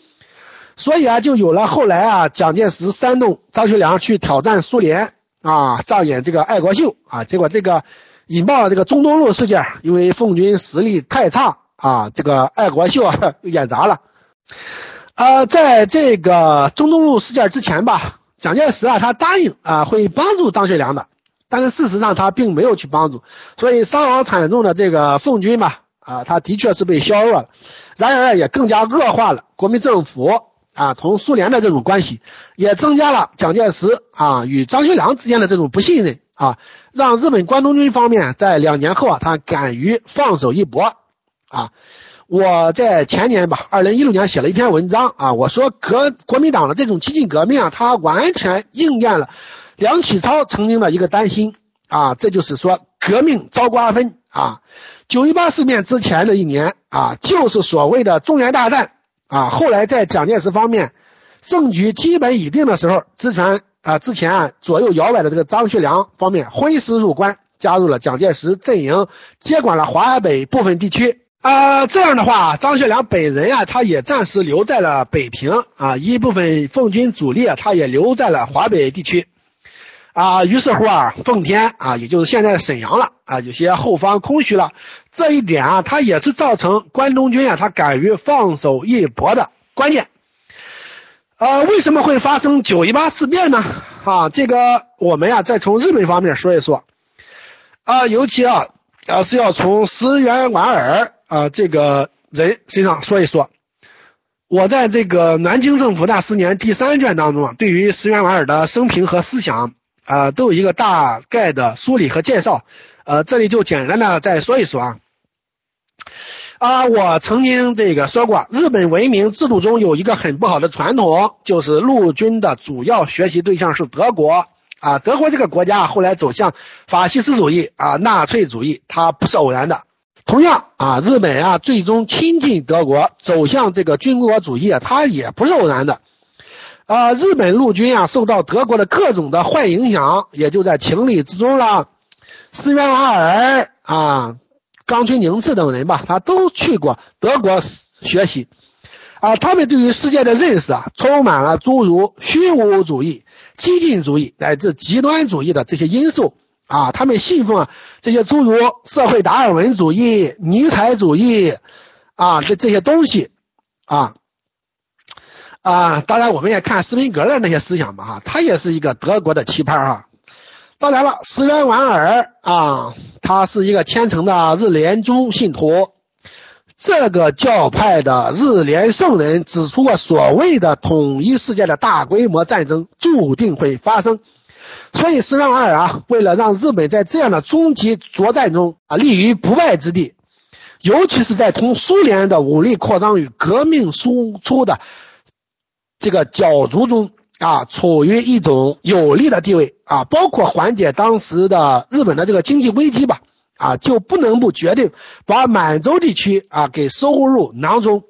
所以啊，就有了后来啊，蒋介石煽动张学良去挑战苏联啊，上演这个爱国秀啊，结果这个引爆了这个中东路事件，因为奉军实力太差啊，这个爱国秀 演砸了。呃，在这个中东路事件之前吧，蒋介石啊，他答应啊会帮助张学良的。但是事实上他并没有去帮助，所以伤亡惨重的这个奉军吧，啊，他的确是被削弱了，然而也更加恶化了国民政府啊同苏联的这种关系，也增加了蒋介石啊与张学良之间的这种不信任啊，让日本关东军方面在两年后啊，他敢于放手一搏啊。我在前年吧，二零一六年写了一篇文章啊，我说革国民党的这种激进革命啊，它完全应验了。梁启超曾经的一个担心啊，这就是说革命遭瓜分啊。九一八事变之前的一年啊，就是所谓的中原大战啊。后来在蒋介石方面胜局基本已定的时候，之前啊之前啊左右摇摆的这个张学良方面挥师入关，加入了蒋介石阵营，接管了华北部分地区啊。这样的话，张学良本人啊，他也暂时留在了北平啊，一部分奉军主力啊，他也留在了华北地区。啊，于是乎啊，奉天啊，也就是现在沈阳了啊，有些后方空虚了。这一点啊，它也是造成关东军啊，他敢于放手一搏的关键。呃，为什么会发生九一八事变呢？啊，这个我们呀，再从日本方面说一说。啊，尤其啊，啊是要从石原莞尔啊这个人身上说一说。我在这个南京政府那十年第三卷当中啊，对于石原莞尔的生平和思想。啊，都有一个大概的梳理和介绍，呃，这里就简单的再说一说啊。啊，我曾经这个说过，日本文明制度中有一个很不好的传统，就是陆军的主要学习对象是德国啊。德国这个国家后来走向法西斯主义啊，纳粹主义，它不是偶然的。同样啊，日本啊最终亲近德国，走向这个军国主义啊，它也不是偶然的。啊，日本陆军啊受到德国的各种的坏影响，也就在情理之中了。斯维瓦尔啊、冈村宁次等人吧，他都去过德国学习。啊，他们对于世界的认识啊，充满了诸如虚无主义、激进主义乃至极端主义的这些因素。啊，他们信奉啊这些诸如社会达尔文主义、尼采主义啊这这些东西。啊啊，当然我们也看斯宾格的那些思想吧哈，他也是一个德国的奇葩哈。当然了，石原莞尔啊，他是一个虔诚的日莲宗信徒。这个教派的日莲圣人指出过，所谓的统一世界的大规模战争注定会发生。所以，石原莞尔啊，为了让日本在这样的终极作战中啊立于不败之地，尤其是在同苏联的武力扩张与革命输出的这个角逐中。啊，处于一种有利的地位啊，包括缓解当时的日本的这个经济危机吧，啊，就不能不决定把满洲地区啊给收入囊中。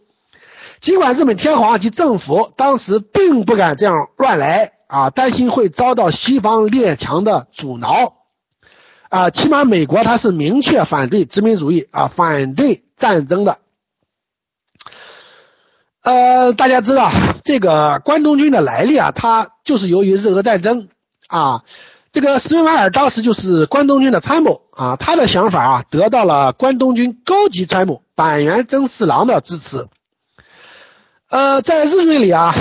尽管日本天皇及政府当时并不敢这样乱来啊，担心会遭到西方列强的阻挠啊，起码美国他是明确反对殖民主义啊，反对战争的。呃，大家知道这个关东军的来历啊，它就是由于日俄战争啊，这个石原莞尔当时就是关东军的参谋啊，他的想法啊得到了关东军高级参谋板垣征四郎的支持。呃，在日军里啊，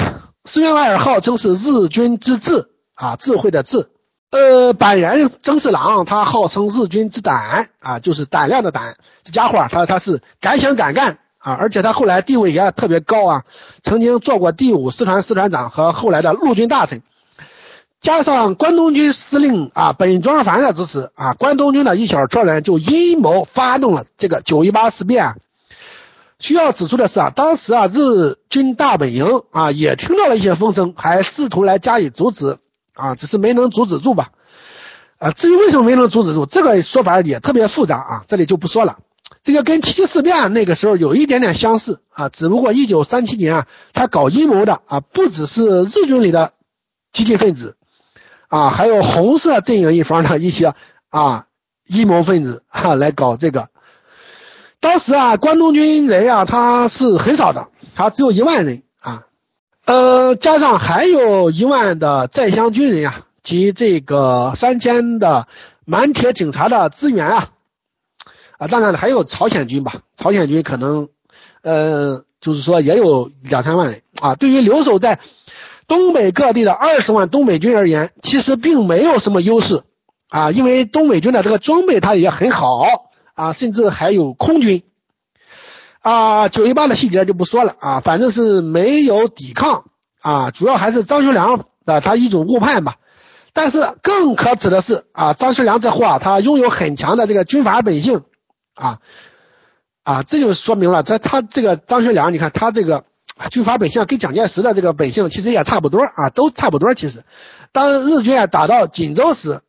石原莞尔号称是日军之智啊，智慧的智。呃，板垣征四郎他号称日军之胆啊，就是胆量的胆。这家伙他他是敢想敢干。啊，而且他后来地位也特别高啊，曾经做过第五师团师团长和后来的陆军大臣，加上关东军司令啊本庄繁的支持啊，关东军的一小撮人就阴谋发动了这个九一八事变。需要指出的是啊，当时啊日军大本营啊也听到了一些风声，还试图来加以阻止啊，只是没能阻止住吧。啊，至于为什么没能阻止住，这个说法也特别复杂啊，这里就不说了。这个跟七七事变那个时候有一点点相似啊，只不过一九三七年啊，他搞阴谋的啊，不只是日军里的激进分子啊，还有红色阵营一方的一些啊阴谋分子啊来搞这个。当时啊，关东军人呀，他是很少的，他只有一万人啊，呃，加上还有一万的在乡军人呀，及这个三千的满铁警察的支援啊。当然了，还有朝鲜军吧，朝鲜军可能，呃，就是说也有两三万人啊。对于留守在东北各地的二十万东北军而言，其实并没有什么优势啊，因为东北军的这个装备它也很好啊，甚至还有空军啊。九一八的细节就不说了啊，反正是没有抵抗啊，主要还是张学良的他一种误判吧。但是更可耻的是啊，张学良这货啊，他拥有很强的这个军阀本性。啊啊，这就说明了，这他这个张学良，你看他这个军阀本性跟蒋介石的这个本性其实也差不多啊，都差不多。其实，当日军啊打到锦州时，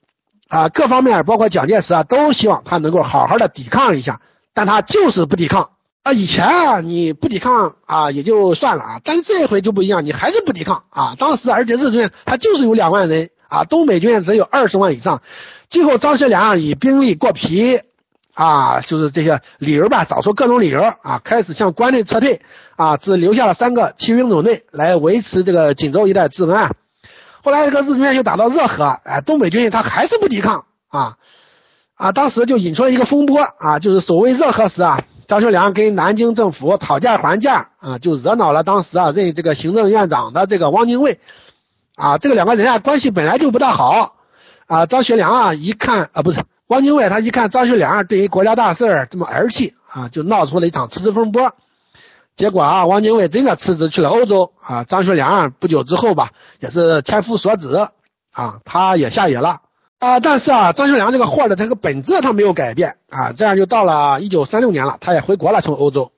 啊各方面包括蒋介石啊都希望他能够好好的抵抗一下，但他就是不抵抗啊。以前啊你不抵抗啊也就算了啊，但是这一回就不一样，你还是不抵抗啊。当时而且日军他就是有两万人啊，东北军只有二十万以上，最后张学良以兵力过皮。啊，就是这些理由吧，找出各种理由啊，开始向关内撤退啊，只留下了三个骑兵总队来维持这个锦州一带治安。后来这个日军又打到热河，哎，东北军他还是不抵抗啊啊，当时就引出了一个风波啊，就是所谓热河时啊，张学良跟南京政府讨价还价啊，就惹恼了当时啊任这个行政院长的这个汪精卫啊，这个两个人啊关系本来就不大好啊，张学良啊一看啊不是。汪精卫他一看张学良对于国家大事这么儿戏啊，就闹出了一场辞职风波。结果啊，汪精卫真的辞职去了欧洲啊。张学良不久之后吧，也是千夫所指啊，他也下野了啊。但是啊，张学良这个货的这个本质他没有改变啊。这样就到了一九三六年了，他也回国了，从欧洲。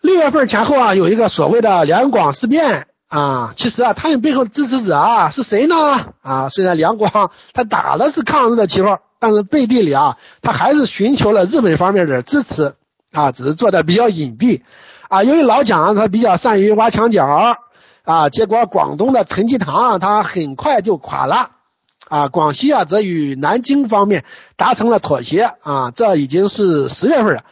六月份前后啊，有一个所谓的两广事变啊。其实啊，他们背后支持者啊是谁呢？啊，虽然两广他打的是抗日的旗号。但是背地里啊，他还是寻求了日本方面的支持啊，只是做的比较隐蔽啊。由于老蒋他比较善于挖墙脚啊，结果广东的陈济棠他很快就垮了，啊，广西啊则与南京方面达成了妥协，啊，这已经是十月份了。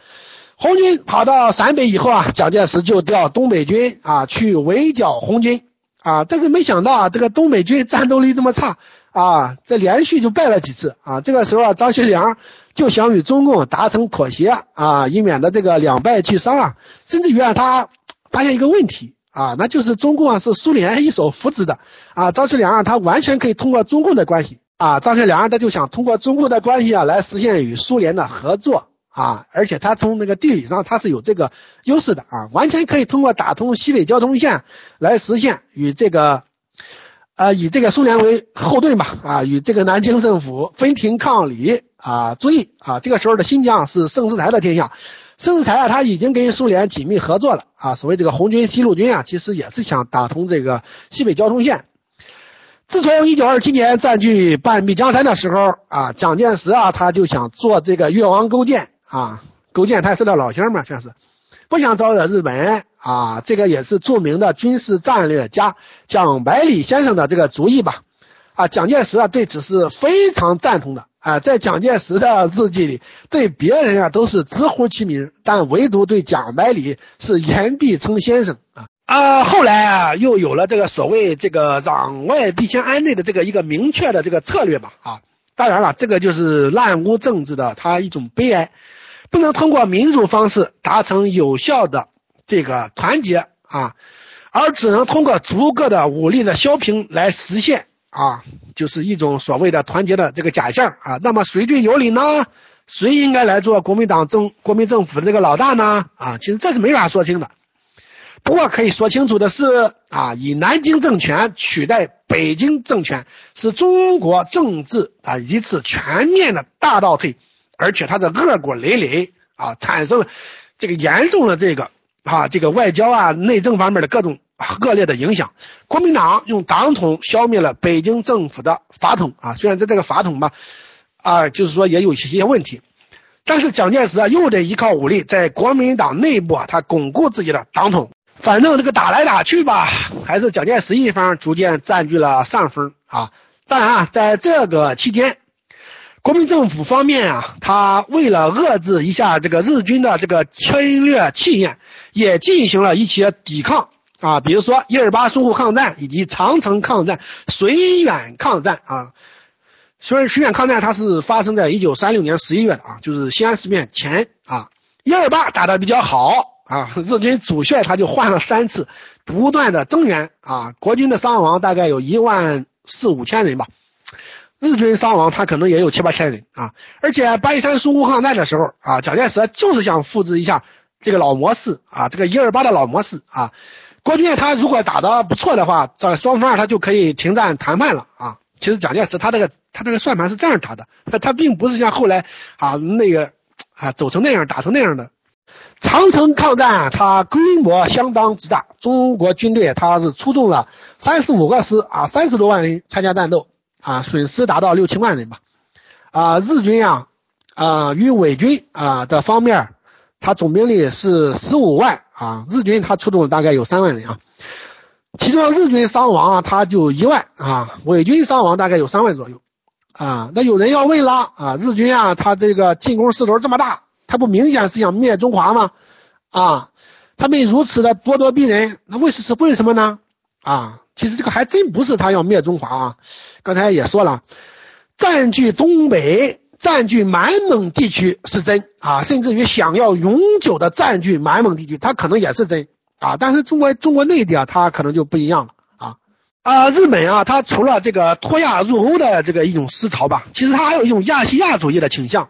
红军跑到陕北以后啊，蒋介石就调东北军啊去围剿红军，啊，但是没想到啊，这个东北军战斗力这么差，啊，这连续就败了几次，啊，这个时候啊，张学良就想与中共达成妥协，啊，以免的这个两败俱伤啊，甚至于啊他发现一个问题。啊，那就是中共啊是苏联一手扶植的啊，张学良啊他完全可以通过中共的关系啊，张学良他就想通过中共的关系啊来实现与苏联的合作啊，而且他从那个地理上他是有这个优势的啊，完全可以通过打通西北交通线来实现与这个呃以这个苏联为后盾吧啊，与这个南京政府分庭抗礼啊，注意啊，这个时候的新疆是盛世才的天下。盛世才啊，他已经跟苏联紧密合作了啊。所谓这个红军、西路军啊，其实也是想打通这个西北交通线。自从一九二七年占据半壁江山的时候啊，蒋介石啊，他就想做这个越王勾践啊，勾践他是个老乡嘛，算是不想招惹日本啊。这个也是著名的军事战略家蒋百里先生的这个主意吧。啊，蒋介石啊，对此是非常赞同的。啊，在蒋介石的日记里，对别人啊都是直呼其名，但唯独对蒋百里是言必称先生啊啊！后来啊，又有了这个所谓这个攘外必先安内的这个一个明确的这个策略吧啊！当然了，这个就是滥污政治的它一种悲哀，不能通过民主方式达成有效的这个团结啊，而只能通过逐个的武力的削平来实现。啊，就是一种所谓的团结的这个假象啊。那么谁最有理呢？谁应该来做国民党政国民政府的这个老大呢？啊，其实这是没法说清的。不过可以说清楚的是啊，以南京政权取代北京政权，是中国政治啊一次全面的大倒退，而且它的恶果累累啊，产生了这个严重的这个啊这个外交啊内政方面的各种。恶劣的影响，国民党用党统消灭了北京政府的法统啊，虽然在这个法统吧，啊，就是说也有一些问题，但是蒋介石啊又得依靠武力在国民党内部啊，他巩固自己的党统。反正这个打来打去吧，还是蒋介石一方逐渐占据了上风啊。当然啊，在这个期间，国民政府方面啊，他为了遏制一下这个日军的这个侵略气焰，也进行了一些抵抗。啊，比如说一二八淞沪抗战以及长城抗战、绥远抗战啊，虽然绥远抗战它是发生在一九三六年十一月的啊，就是西安事变前啊。一二八打得比较好啊，日军主帅他就换了三次，不断的增援啊，国军的伤亡大概有一万四五千人吧，日军伤亡他可能也有七八千人啊。而且八一三淞沪抗战的时候啊，蒋介石就是想复制一下这个老模式啊，这个一二八的老模式啊。国军他如果打得不错的话，这双方他就可以停战谈判了啊。其实蒋介石他这个他这个算盘是这样打的，他他并不是像后来啊那个啊走成那样打成那样的。长城抗战它规模相当之大，中国军队它是出动了三十五个师啊，三十多万人参加战斗啊，损失达到六七万人吧。啊，日军啊啊与伪军啊的方面。他总兵力是十五万啊，日军他出动大概有三万人啊，其中日军伤亡啊，他就一万啊，伪军伤亡大概有三万左右啊。那有人要问了啊，日军啊，他这个进攻势头这么大，他不明显是想灭中华吗？啊，他们如此的咄咄逼人，那为是是为什么呢？啊，其实这个还真不是他要灭中华啊，刚才也说了，占据东北。占据满蒙地区是真啊，甚至于想要永久的占据满蒙地区，它可能也是真啊。但是中国中国内地啊，它可能就不一样了啊啊！日本啊，它除了这个脱亚入欧的这个一种思潮吧，其实它还有一种亚细亚主义的倾向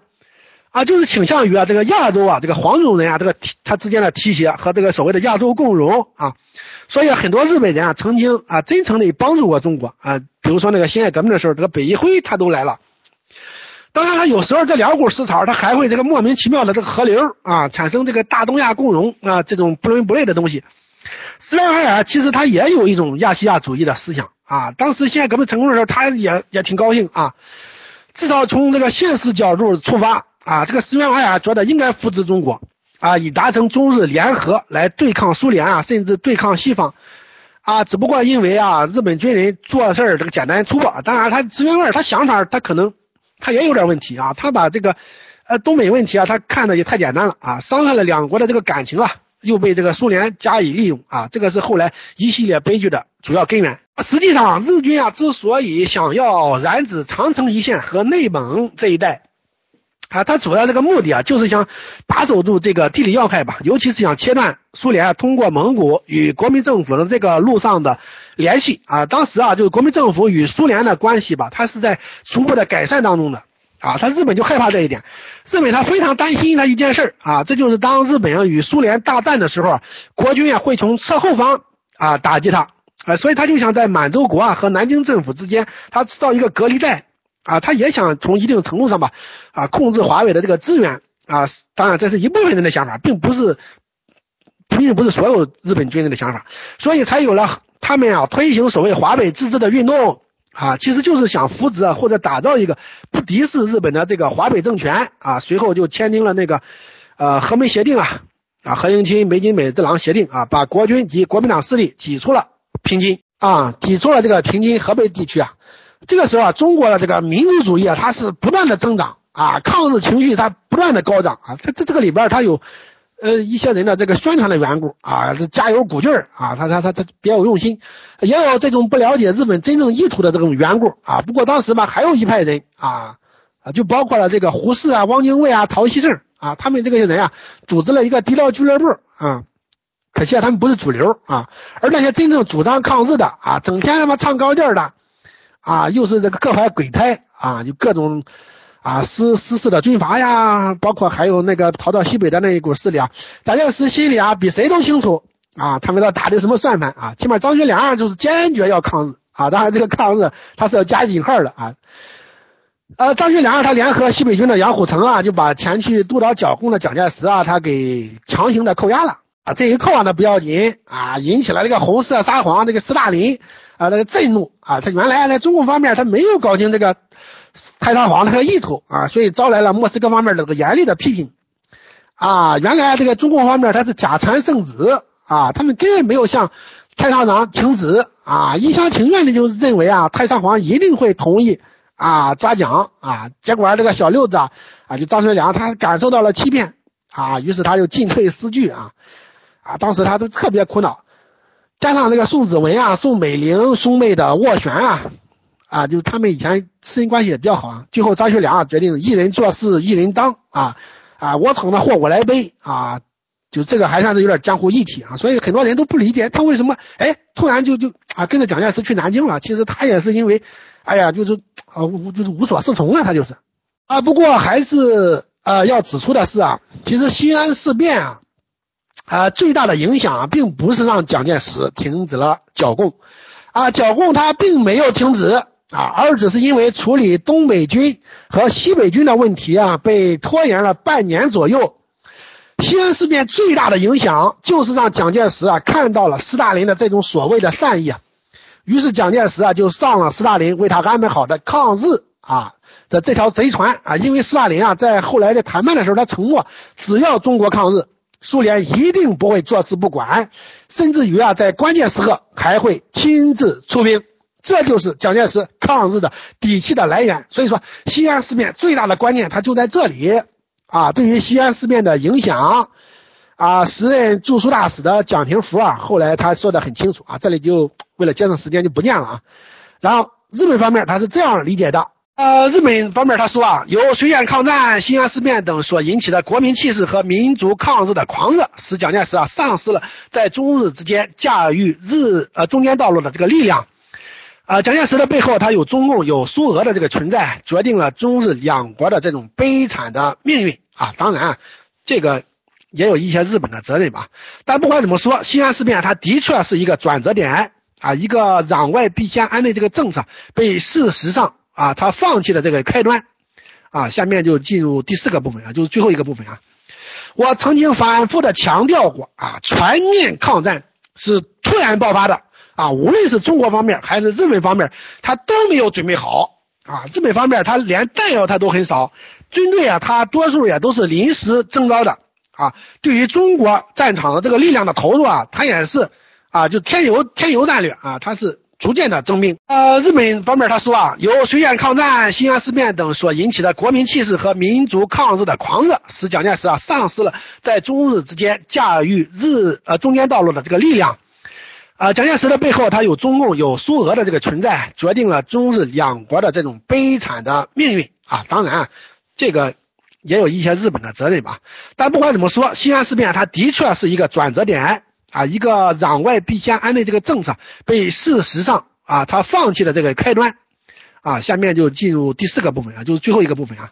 啊，就是倾向于啊这个亚洲啊这个黄种人啊这个它之间的提携和这个所谓的亚洲共荣啊。所以很多日本人啊曾经啊真诚的帮助过中国啊，比如说那个辛亥革命的时候，这个北一辉他都来了。当然，他有时候这两股思潮，他还会这个莫名其妙的这个合流啊，产生这个大东亚共荣啊这种不伦不类的东西。斯维尔其实他也有一种亚细亚主义的思想啊。当时辛亥革命成功的时候，他也也挺高兴啊。至少从这个现实角度出发啊，这个斯维尔觉得应该扶持中国啊，以达成中日联合来对抗苏联啊，甚至对抗西方啊，只不过因为啊，日本军人做事儿这个简单粗暴，当然他职员味他想法他可能他也有点问题啊，他把这个呃东北问题啊，他看的也太简单了啊，伤害了两国的这个感情啊，又被这个苏联加以利用啊，这个是后来一系列悲剧的主要根源。实际上，日军啊之所以想要染指长城一线和内蒙这一带。啊，他主要这个目的啊，就是想把守住这个地理要害吧，尤其是想切断苏联啊通过蒙古与国民政府的这个路上的联系啊。当时啊，就是国民政府与苏联的关系吧，它是在逐步的改善当中的啊。他日本就害怕这一点，日本他非常担心他一件事啊，这就是当日本啊与苏联大战的时候，国军啊会从侧后方啊打击他啊，所以他就想在满洲国啊和南京政府之间，他制造一个隔离带。啊，他也想从一定程度上吧，啊，控制华为的这个资源啊，当然这是一部分人的想法，并不是，并不是所有日本军人的想法，所以才有了他们啊推行所谓华北自治的运动啊，其实就是想扶植或者打造一个不敌视日本的这个华北政权啊，随后就签订了那个呃和美协定啊，啊何应钦梅津美治郎协定啊，把国军及国民党势力挤出了平津啊，挤出了这个平津河北地区啊。这个时候啊，中国的这个民族主义啊，它是不断的增长啊，抗日情绪它不断的高涨啊，这这这个里边它有呃一些人的这个宣传的缘故啊，这加油鼓劲儿啊，他他他他别有用心，也有这种不了解日本真正意图的这种缘故啊。不过当时吧，还有一派人啊啊，就包括了这个胡适啊、汪精卫啊、陶希圣啊，他们这些人啊，组织了一个敌道俱乐部啊，可惜啊，他们不是主流啊，而那些真正主张抗日的啊，整天他妈唱高调的。啊，又是这个各怀鬼胎啊，就各种啊私私事的军阀呀，包括还有那个逃到西北的那一股势力啊，蒋介石心里啊比谁都清楚啊，他们要打的什么算盘啊？起码张学良就是坚决要抗日啊，当然这个抗日他是要加引号的啊。呃，张学良他联合西北军的杨虎城啊，就把前去督导剿共的蒋介石啊，他给强行的扣押了啊。这一扣啊，那不要紧啊，引起了这个红色沙皇这个斯大林。啊，那个震怒啊，他原来在中共方面他没有搞清这个太上皇那个意图啊，所以招来了莫斯科方面这个严厉的批评啊。原来这个中共方面他是假传圣旨啊，他们根本没有向太上皇请旨啊，一厢情愿的就认为啊太上皇一定会同意啊抓奖啊。结果这个小六子啊，啊就张学良他感受到了欺骗啊，于是他就进退失据啊啊，当时他都特别苦恼。加上那个宋子文啊、宋美龄兄妹的斡旋啊，啊，就是他们以前私人关系也比较好啊。最后张学良啊决定一人做事一人当啊啊，我闯的祸我来背啊，就这个还算是有点江湖义气啊。所以很多人都不理解他为什么哎突然就就啊跟着蒋介石去南京了。其实他也是因为哎呀就是啊无就是无所适从啊，他就是啊。不过还是呃要指出的是啊，其实西安事变啊。啊，最大的影响并不是让蒋介石停止了剿共，啊，剿共他并没有停止啊，而只是因为处理东北军和西北军的问题啊，被拖延了半年左右。西安事变最大的影响就是让蒋介石啊看到了斯大林的这种所谓的善意啊，于是蒋介石啊就上了斯大林为他安排好的抗日啊的这条贼船啊，因为斯大林啊在后来的谈判的时候，他承诺只要中国抗日。苏联一定不会坐视不管，甚至于啊，在关键时刻还会亲自出兵，这就是蒋介石抗日的底气的来源。所以说，西安事变最大的关键，它就在这里啊。对于西安事变的影响啊，时任驻苏大使的蒋廷福啊，后来他说的很清楚啊，这里就为了节省时间就不念了啊。然后日本方面他是这样理解的。呃，日本方面他说啊，由绥远抗战、西安事变等所引起的国民气势和民族抗日的狂热，使蒋介石啊丧失了在中日之间驾驭日呃中间道路的这个力量。啊，蒋介石的背后他有中共有苏俄的这个存在，决定了中日两国的这种悲惨的命运啊。当然，这个也有一些日本的责任吧。但不管怎么说，西安事变它的确是一个转折点啊，一个攘外必先安内这个政策被事实上。啊，他放弃了这个开端，啊，下面就进入第四个部分啊，就是最后一个部分啊。我曾经反复的强调过啊，全面抗战是突然爆发的啊，无论是中国方面还是日本方面，他都没有准备好啊。日本方面他连弹药他都很少，军队啊，他多数也都是临时征召的啊。对于中国战场的这个力量的投入啊，他也是。啊，就添油添油战略啊，他是逐渐的增兵。呃，日本方面他说啊，由水远抗战、西安事变等所引起的国民气势和民族抗日的狂热，使蒋介石啊丧失了在中日之间驾驭日呃中间道路的这个力量。啊，蒋介石的背后，他有中共、有苏俄的这个存在，决定了中日两国的这种悲惨的命运啊。当然，这个也有一些日本的责任吧。但不管怎么说，西安事变它的确是一个转折点啊，一个攘外必先安内这个政策被事实上啊，他放弃了这个开端啊。下面就进入第四个部分啊，就是最后一个部分啊。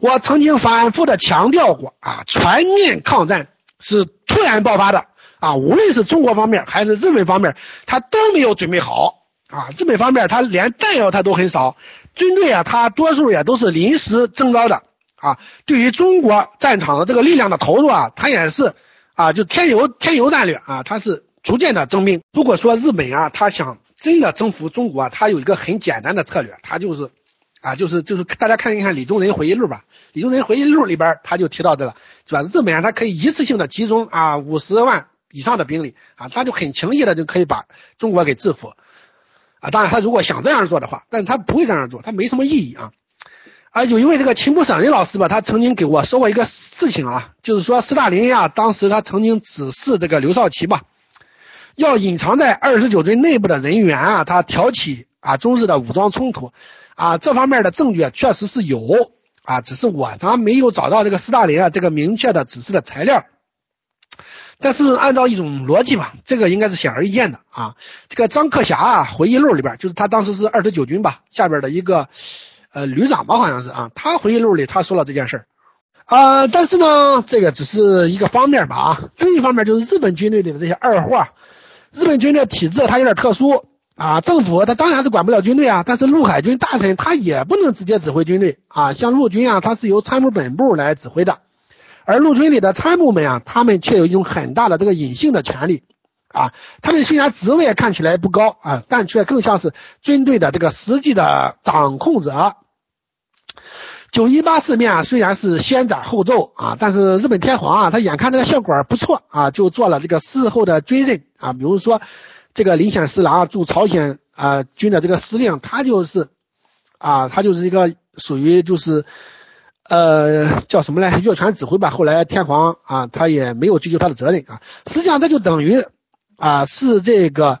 我曾经反复的强调过啊，全面抗战是突然爆发的。啊，无论是中国方面还是日本方面，他都没有准备好啊。日本方面他连弹药他都很少，军队啊，他多数也都是临时征召的啊。对于中国战场的这个力量的投入啊，他也是啊，就添油添油战略啊，他是逐渐的增兵。如果说日本啊，他想真的征服中国，他有一个很简单的策略，他就是啊，就是就是大家看一看李宗仁回忆录吧。李宗仁回忆录里边他就提到这个，是吧？日本啊，他可以一次性的集中啊五十万。以上的兵力啊，他就很轻易的就可以把中国给制服啊。当然，他如果想这样做的话，但是他不会这样做，他没什么意义啊。啊，有一位这个秦步省人老师吧，他曾经给我说过一个事情啊，就是说斯大林呀，当时他曾经指示这个刘少奇吧，要隐藏在二十九军内部的人员啊，他挑起啊中日的武装冲突啊，这方面的证据确实是有啊，只是我他没有找到这个斯大林啊这个明确的指示的材料。但是按照一种逻辑吧，这个应该是显而易见的啊。这个张克侠啊回忆录里边，就是他当时是二十九军吧下边的一个呃旅长吧，好像是啊。他回忆录里他说了这件事儿啊，但是呢，这个只是一个方面吧啊。另一方面就是日本军队里的这些二货，日本军队体制它有点特殊啊。政府他当然是管不了军队啊，但是陆海军大臣他也不能直接指挥军队啊。像陆军啊，他是由参谋本部来指挥的。而陆军里的参谋们啊，他们却有一种很大的这个隐性的权利啊。他们虽然职位看起来不高啊，但却更像是军队的这个实际的掌控者。九一八事变啊虽然是先斩后奏啊，但是日本天皇啊，他眼看这个效果不错啊，就做了这个事后的追认啊。比如说这个林显四郎啊驻朝鲜啊军的这个司令，他就是啊，他就是一个属于就是。呃，叫什么呢？越权指挥吧。后来天皇啊，他也没有追究他的责任啊。实际上，这就等于啊，是这个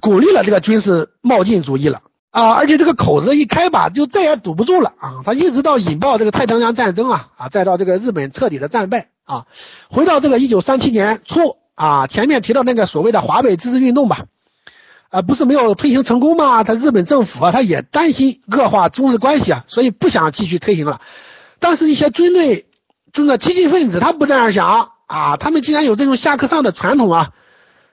鼓励了这个军事冒进主义了啊。而且这个口子一开吧，就再也堵不住了啊。他一直到引爆这个太平洋战争啊啊，再到这个日本彻底的战败啊，回到这个一九三七年初啊，前面提到那个所谓的华北自治运动吧。啊，不是没有推行成功吗？他日本政府啊，他也担心恶化中日关系啊，所以不想继续推行了。但是，一些军队中的激进分子，他不这样想啊，他们既然有这种下课上的传统啊，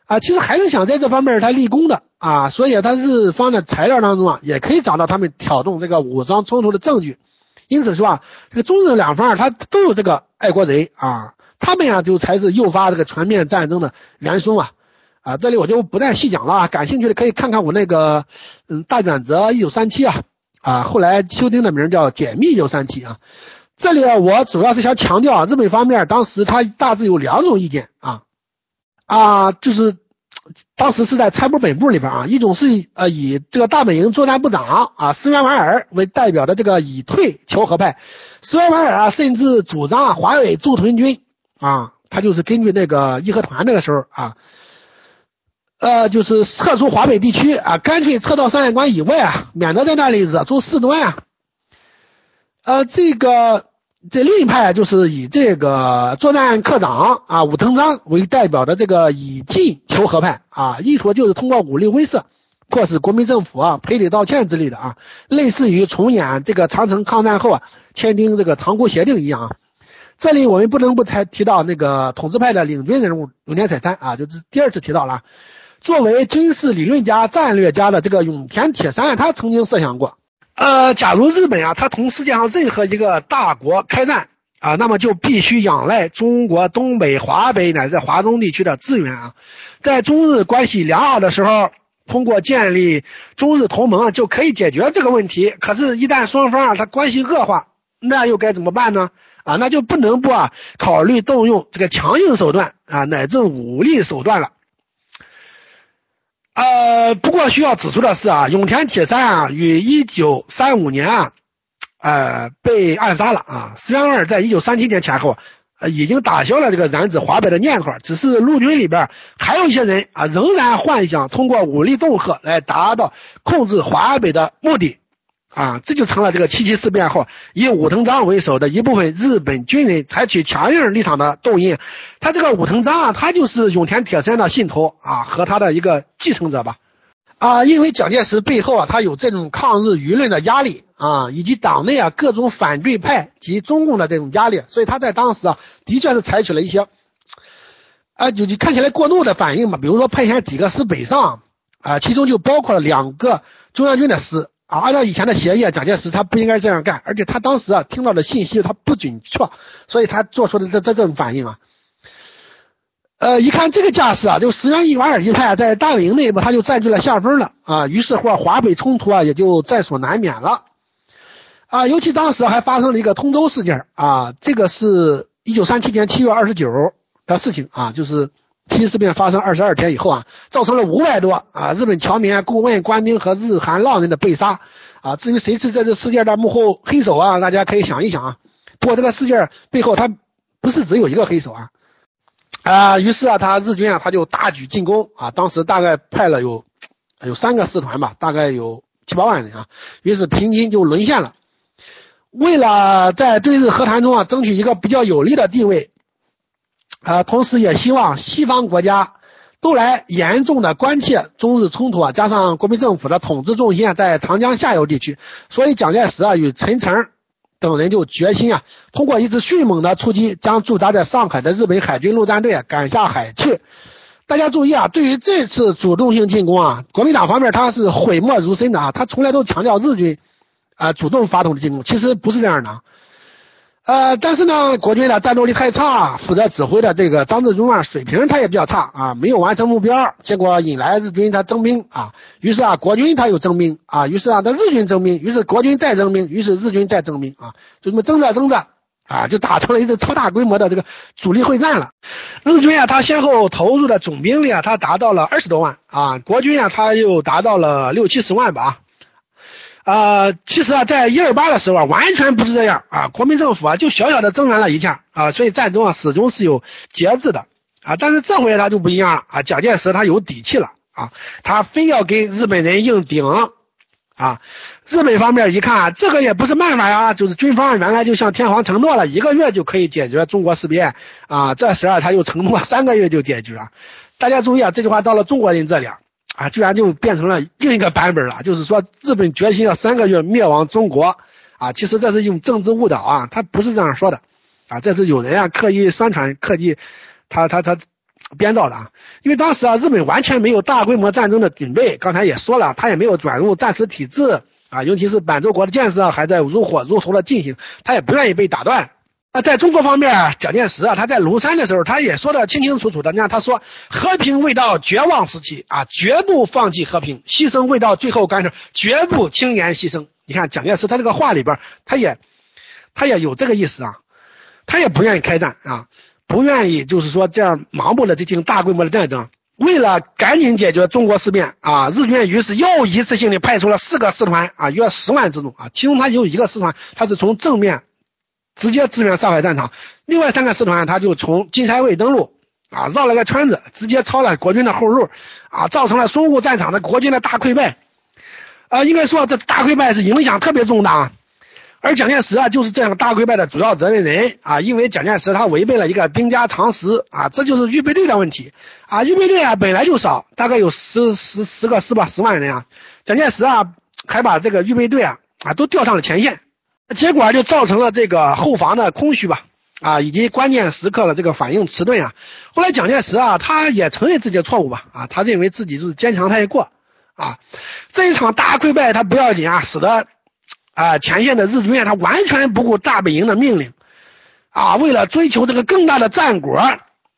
啊，其实还是想在这方面他立功的啊，所以他日方的材料当中啊，也可以找到他们挑动这个武装冲突的证据。因此说啊，这个中日两方啊他都有这个爱国贼啊，他们呀就才是诱发这个全面战争的元凶啊。啊，这里我就不再细讲了啊，感兴趣的可以看看我那个嗯大转折一九三七啊啊，后来修订的名叫解密一九三七啊。这里啊我主要是想强调啊，日本方面当时他大致有两种意见啊啊，就是当时是在参谋本部里边啊，一种是呃以这个大本营作战部长啊石原莞尔为代表的这个以退求和派，石原莞尔啊甚至主张啊华北驻屯军啊，他就是根据那个义和团那个时候啊。呃，就是撤出华北地区啊，干脆撤到山海关以外啊，免得在那里惹出事端啊。呃，这个这另一派就是以这个作战科长啊武藤章为代表的这个以进求和派啊，意图就是通过武力威慑，迫使国民政府啊赔礼道歉之类的啊，类似于重演这个长城抗战后啊签订这个塘沽协定一样啊。这里我们不能不才提到那个统治派的领军人物永田彩三啊，就是第二次提到了。作为军事理论家、战略家的这个永田铁三，他曾经设想过，呃，假如日本啊，他同世界上任何一个大国开战啊，那么就必须仰赖中国东北、华北乃至华东地区的资源啊，在中日关系良好的时候，通过建立中日同盟就可以解决这个问题。可是，一旦双方啊他关系恶化，那又该怎么办呢？啊，那就不能不啊考虑动用这个强硬手段啊，乃至武力手段了。呃，不过需要指出的是啊，永田铁山啊，于一九三五年啊，呃，被暗杀了啊。石原二在一九三七年前后，呃，已经打消了这个染指华北的念头，只是陆军里边还有一些人啊，仍然幻想通过武力恫吓来达到控制华北的目的。啊，这就成了这个七七事变后，以武藤章为首的一部分日本军人采取强硬立场的动因。他这个武藤章啊，他就是永田铁三的信徒啊，和他的一个继承者吧。啊，因为蒋介石背后啊，他有这种抗日舆论的压力啊，以及党内啊各种反对派及中共的这种压力，所以他在当时啊，的确是采取了一些啊，就就看起来过度的反应嘛。比如说派遣几个师北上啊，其中就包括了两个中央军的师。啊，按照以前的协议，蒋介石他不应该这样干，而且他当时啊听到的信息他不准确，所以他做出的这这这种反应啊。呃，一看这个架势啊，就石原一丸一派在大本营内部他就占据了下风了啊，于是或华北冲突啊也就在所难免了啊。尤其当时还发生了一个通州事件啊，这个是一九三七年七月二十九的事情啊，就是。七事变发生二十二天以后啊，造成了五百多啊日本侨民、顾问、官兵和日韩浪人的被杀啊。至于谁是在这事件的幕后黑手啊，大家可以想一想啊。不过这个事件背后，他不是只有一个黑手啊啊。于是啊，他日军啊他就大举进攻啊，当时大概派了有有三个师团吧，大概有七八万人啊。于是平津就沦陷了。为了在对日和谈中啊争取一个比较有利的地位。啊，同时也希望西方国家都来严重的关切中日冲突啊，加上国民政府的统治重心啊在长江下游地区，所以蒋介石啊与陈诚等人就决心啊，通过一次迅猛的出击，将驻扎在上海的日本海军陆战队赶下海去。大家注意啊，对于这次主动性进攻啊，国民党方面他是讳莫如深的啊，他从来都强调日军啊主动发动的进攻，其实不是这样的。呃，但是呢，国军的战斗力太差，负责指挥的这个张治中啊，水平他也比较差啊，没有完成目标，结果引来日军他征兵啊，于是啊，国军他又征兵啊，于是啊，他日军征兵，于是国军再征兵，于是日军再征兵啊，就这么征着征着啊，就打成了一次超大规模的这个主力会战了。日军啊，他先后投入的总兵力啊，他达到了二十多万啊，国军啊，他又达到了六七十万吧。啊，其实啊，在一二八的时候啊，完全不是这样啊。国民政府啊，就小小的增援了一下啊，所以战争啊，始终是有节制的啊。但是这回他就不一样了啊，蒋介石他有底气了啊，他非要跟日本人硬顶啊。日本方面一看，这个也不是办法呀，就是军方原来就向天皇承诺了一个月就可以解决中国事变啊，这时啊，他又承诺三个月就解决。大家注意啊，这句话到了中国人这里。啊，啊居然就变成了另一个版本了，就是说日本决心要三个月灭亡中国啊，其实这是一种政治误导啊，他不是这样说的啊，这是有人啊刻意宣传、刻意他他他编造的啊，因为当时啊日本完全没有大规模战争的准备，刚才也说了，他也没有转入战时体制啊，尤其是满洲国的建设还在如火如荼的进行，他也不愿意被打断。啊，在中国方面，蒋介石啊，他在庐山的时候，他也说的清清楚楚的。你看，他说和平未到绝望时期啊，绝不放弃和平；牺牲未到最后干涉，绝不轻言牺牲。你看，蒋介石他这个话里边，他也他也有这个意思啊，他也不愿意开战啊，不愿意就是说这样盲目的进行大规模的战争。为了赶紧解决中国事变啊，日军于是又一次性的派出了四个师团啊，约十万之众啊，其中他有一个师团，他是从正面。直接支援上海战场，另外三个师团他就从金山卫登陆啊，绕了个圈子，直接抄了国军的后路啊，造成了淞沪战场的国军的大溃败啊。应该说这大溃败是影响特别重大，而蒋介石啊就是这样大溃败的主要责任人啊，因为蒋介石他违背了一个兵家常识啊，这就是预备队的问题啊，预备队啊本来就少，大概有十十十个师吧，十万人啊，蒋介石啊还把这个预备队啊啊都调上了前线。结果就造成了这个后防的空虚吧，啊，以及关键时刻的这个反应迟钝啊。后来蒋介石啊，他也承认自己的错误吧，啊，他认为自己就是坚强太过啊。这一场大溃败他不要紧啊，使得啊前线的日军他完全不顾大本营的命令啊，为了追求这个更大的战果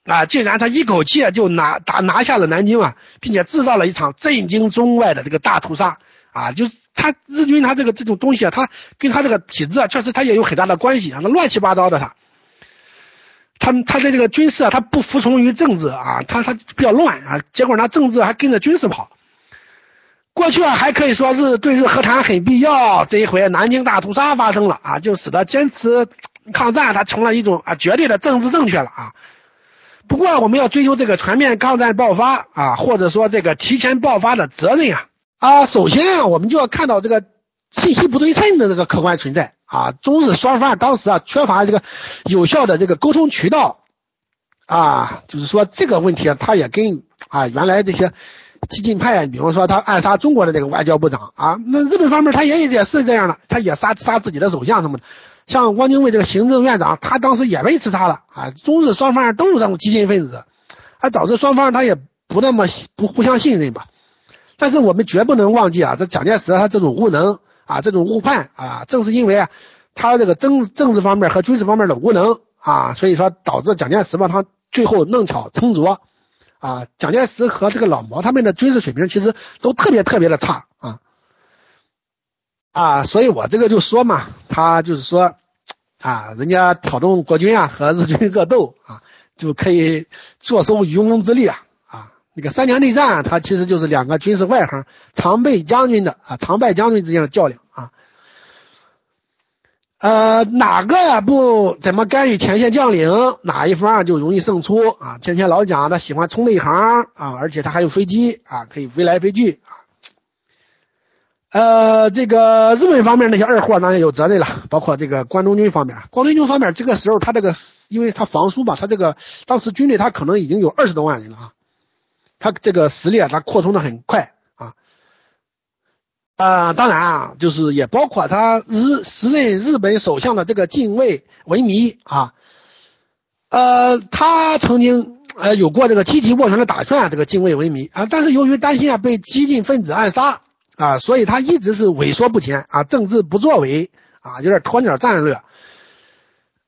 啊，竟然他一口气就拿打拿下了南京啊，并且制造了一场震惊中外的这个大屠杀啊，就。他日军他这个这种东西啊，他跟他这个体制啊，确实他也有很大的关系啊，那乱七八糟的他，他他在这个军事啊，他不服从于政治啊，他他比较乱啊，结果呢政治还跟着军事跑过去啊还可以说是对日和谈很必要，这一回南京大屠杀发生了啊，就使得坚持抗战它成了一种啊绝对的政治正确了啊。不过我们要追究这个全面抗战爆发啊，或者说这个提前爆发的责任啊啊，首先啊我们就要看到这个信息不对称的这个客观存在啊，中日双方当时啊缺乏这个有效的这个沟通渠道啊，就是说这个问题啊，它也跟啊原来这些。激进派，比方说他暗杀中国的这个外交部长啊，那日本方面他也也是这样的，他也杀杀自己的首相什么的。像汪精卫这个行政院长，他当时也被刺杀了啊。中日双方都有这种激进分子，还导致双方他也不那么不互相信任吧。但是我们绝不能忘记啊，这蒋介石他这种无能啊，这种误判啊，正是因为啊他这个政政治方面和军事方面的无能啊，所以说导致蒋介石吧，他最后弄巧成拙。啊，蒋介石和这个老毛他们的军事水平其实都特别特别的差啊啊，所以我这个就说嘛，他就是说啊，人家挑动国军啊和日军恶斗啊，就可以坐收渔翁之利啊，那个三年内战它其实就是两个军事外行常备将军的啊常败将军之间的较量啊。呃，哪个不怎么干预前线将领，哪一方就容易胜出啊？天天老讲他喜欢冲内行啊，而且他还有飞机啊，可以飞来飞去啊。呃，这个日本方面那些二货当然有责任了，包括这个关东军方面，关东军方面这个时候他这个，因为他防苏吧，他这个当时军队他可能已经有二十多万人了啊，他这个实力啊，他扩充的很快。啊，啊当然啊，就是也包括他日时任日本首相的这个近卫文弥啊，呃，他曾经呃有过这个积极斡旋的打算，这个近卫文弥啊，但是由于担心啊被激进分子暗杀啊，所以他一直是萎缩不前啊，政治不作为啊，有点鸵鸟战略。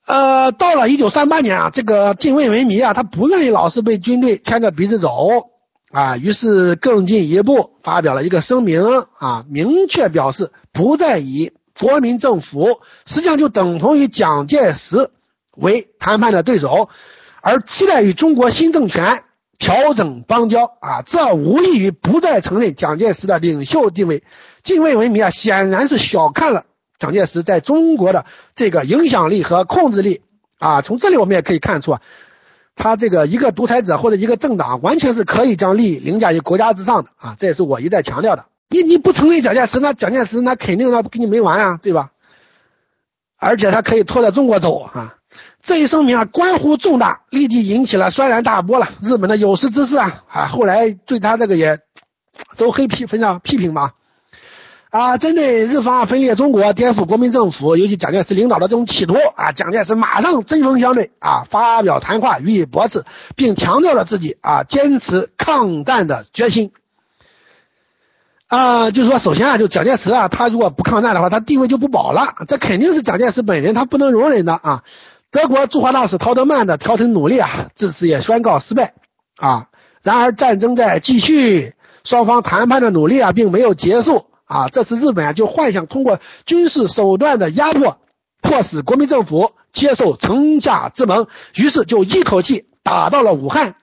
呃，到了一九三八年啊，这个近卫文弥啊，他不愿意老是被军队牵着鼻子走。啊，于是更进一步发表了一个声明啊，明确表示不再以国民政府，实际上就等同于蒋介石为谈判的对手，而期待与中国新政权调整邦交啊，这无异于不再承认蒋介石的领袖地位。近卫文明啊，显然是小看了蒋介石在中国的这个影响力和控制力啊。从这里我们也可以看出啊。他这个一个独裁者或者一个政党，完全是可以将利益凌驾于国家之上的啊！这也是我一再强调的。你你不承认蒋介石，那蒋介石那肯定那跟你没完啊，对吧？而且他可以拖着中国走啊！这一声明啊，关乎重大，立即引起了轩然大波了。日本的有识之士啊啊，后来对他这个也都黑批分上批评吧。啊，针对日方分裂中国、颠覆国民政府，尤其蒋介石领导的这种企图啊，蒋介石马上针锋相对啊，发表谈话予以驳斥，并强调了自己啊坚持抗战的决心。啊，就是说，首先啊，就蒋介石啊，他如果不抗战的话，他地位就不保了，这肯定是蒋介石本人他不能容忍的啊。德国驻华大使陶德曼的调停努力啊，至此也宣告失败啊。然而战争在继续，双方谈判的努力啊，并没有结束。啊，这次日本啊就幻想通过军事手段的压迫，迫使国民政府接受城下之盟，于是就一口气打到了武汉。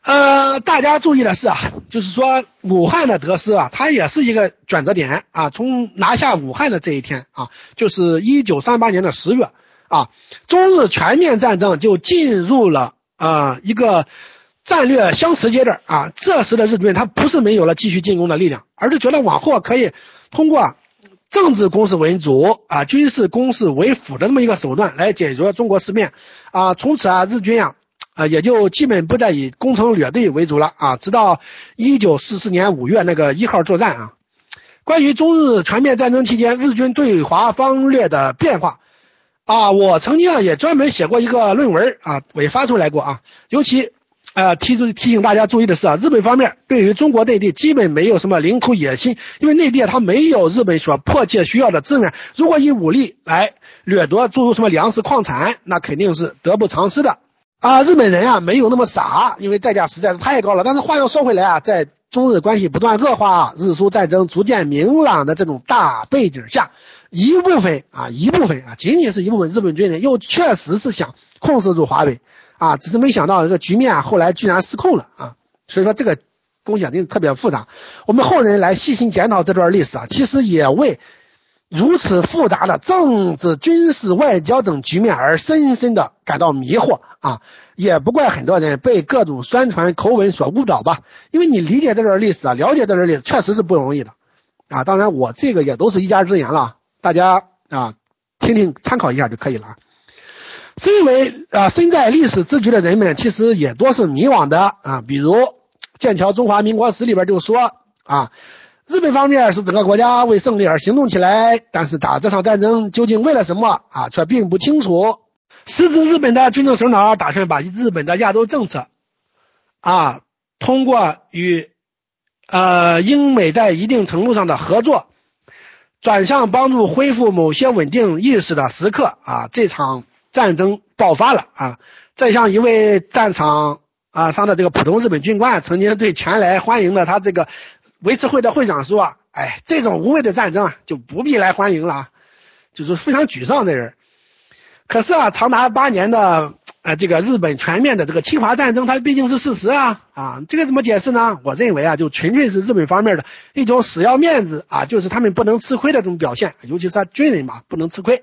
呃，大家注意的是啊，就是说武汉的得失啊，它也是一个转折点啊。从拿下武汉的这一天啊，就是一九三八年的十月啊，中日全面战争就进入了啊一个。战略相持阶段啊，这时的日军他不是没有了继续进攻的力量，而是觉得往后可以通过政治攻势为主啊，军事攻势为辅的这么一个手段来解决中国事变啊。从此啊，日军啊啊也就基本不再以攻城掠地为主了啊。直到一九四四年五月那个一号作战啊，关于中日全面战争期间日军对华方略的变化啊，我曾经啊也专门写过一个论文啊，我也发出来过啊，尤其。呃，提出提醒大家注意的是啊，日本方面对于中国内地基本没有什么领土野心，因为内地它没有日本所迫切需要的资源，如果以武力来掠夺诸如什么粮食矿产，那肯定是得不偿失的啊。日本人啊没有那么傻，因为代价实在是太高了。但是话又说回来啊，在中日关系不断恶化、日苏战争逐渐明朗的这种大背景下，一部分啊一部分啊，仅仅是一部分日本军人又确实是想控制住华北。啊，只是没想到这个局面，后来居然失控了啊，所以说这个贡献真的特别复杂。我们后人来细心检讨这段历史啊，其实也为如此复杂的政治、军事、外交等局面而深深的感到迷惑啊。也不怪很多人被各种宣传口吻所误导吧，因为你理解这段历史啊，了解这段历史确实是不容易的啊。当然，我这个也都是一家之言了，大家啊听听参考一下就可以了。身为啊身在历史之局的人们，其实也多是迷惘的啊。比如《剑桥中华民国史》里边就说啊，日本方面是整个国家为胜利而行动起来，但是打这场战争究竟为了什么啊，却并不清楚。时值日本的军政首脑打算把日本的亚洲政策啊，通过与呃英美在一定程度上的合作，转向帮助恢复某些稳定意识的时刻啊，这场战争爆发了啊！再像一位战场啊上的这个普通日本军官曾经对前来欢迎的他这个维持会的会长说：“哎，这种无谓的战争啊，就不必来欢迎了。”就是非常沮丧的人。可是啊，长达八年的呃这个日本全面的这个侵华战争，它毕竟是事实啊啊，这个怎么解释呢？我认为啊，就纯粹是日本方面的一种死要面子啊，就是他们不能吃亏的这种表现，尤其是他军人嘛，不能吃亏。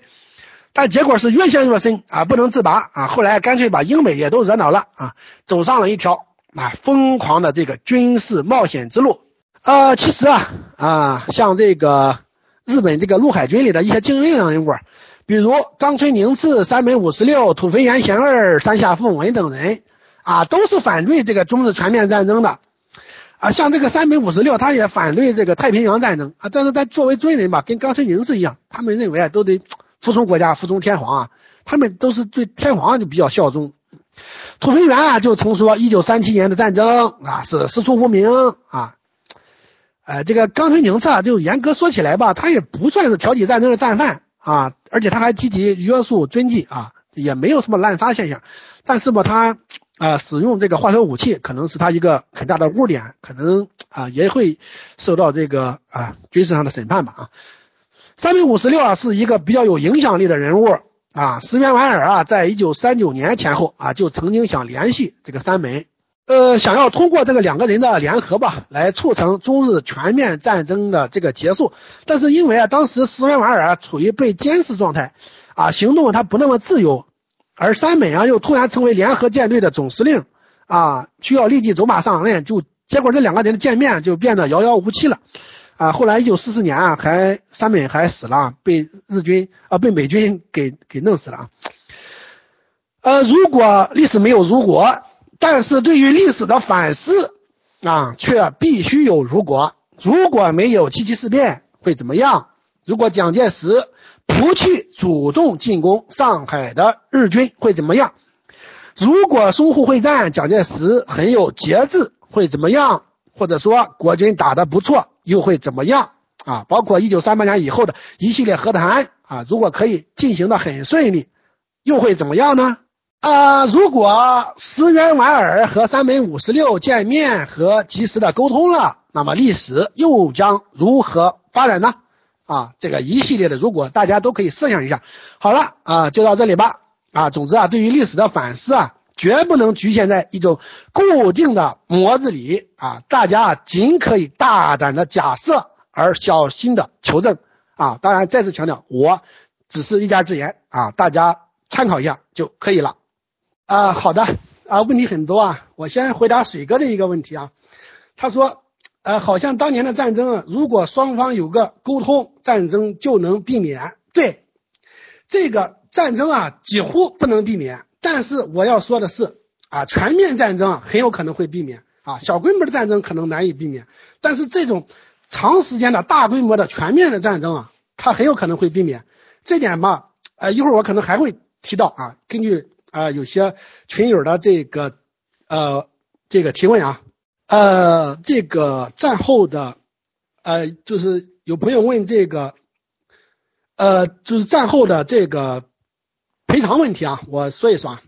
但结果是越陷越深啊，不能自拔啊，后来干脆把英美也都惹恼了啊，走上了一条啊疯狂的这个军事冒险之路。呃，其实啊啊，像这个日本这个陆海军里的一些精英人物。比如冈村宁次、山本五十六、土肥原贤二、山下奉文等人啊，都是反对这个中日全面战争的啊。像这个山本五十六，他也反对这个太平洋战争啊。但是他作为军人吧，跟冈村宁次一样，他们认为啊，都得服从国家、服从天皇啊。他们都是对天皇就比较效忠。土肥原啊，就曾说一九三七年的战争啊是师出无名啊。呃，这个冈村宁次啊，就严格说起来吧，他也不算是挑起战争的战犯。啊，而且他还积极约束军纪啊，也没有什么滥杀现象。但是吧，他啊使用这个化学武器，可能是他一个很大的污点，可能啊也会受到这个啊军事上的审判吧啊。三百五十六啊是一个比较有影响力的人物啊，石原莞尔啊，在一九三九年前后啊就曾经想联系这个三本。呃，想要通过这个两个人的联合吧，来促成中日全面战争的这个结束。但是因为啊，当时石原莞尔处于被监视状态，啊，行动他不那么自由，而山本啊又突然成为联合舰队的总司令，啊，需要立即走马上任，就结果这两个人的见面就变得遥遥无期了。啊，后来一九四四年啊，还山本还死了，被日军啊被美军给给弄死了。呃，如果历史没有如果。但是对于历史的反思啊，却必须有如果。如果没有七七事变会怎么样？如果蒋介石不去主动进攻上海的日军会怎么样？如果淞沪会战蒋介石很有节制会怎么样？或者说国军打得不错又会怎么样？啊，包括一九三八年以后的一系列和谈啊，如果可以进行的很顺利，又会怎么样呢？啊，如果石原莞尔和山本五十六见面和及时的沟通了，那么历史又将如何发展呢？啊，这个一系列的如果，大家都可以设想一下。好了啊，就到这里吧。啊，总之啊，对于历史的反思啊，绝不能局限在一种固定的模子里啊，大家啊仅可以大胆的假设，而小心的求证啊。当然，再次强调，我只是一家之言啊，大家参考一下就可以了。啊，好的啊，问题很多啊，我先回答水哥的一个问题啊。他说，呃，好像当年的战争啊，如果双方有个沟通，战争就能避免。对，这个战争啊，几乎不能避免。但是我要说的是啊，全面战争很有可能会避免啊，小规模的战争可能难以避免。但是这种长时间的大规模的全面的战争啊，它很有可能会避免。这点嘛，呃，一会儿我可能还会提到啊，根据。啊，有些群友的这个呃这个提问啊，呃，这个战后的呃，就是有朋友问这个呃，就是战后的这个赔偿问题啊，我说一说啊，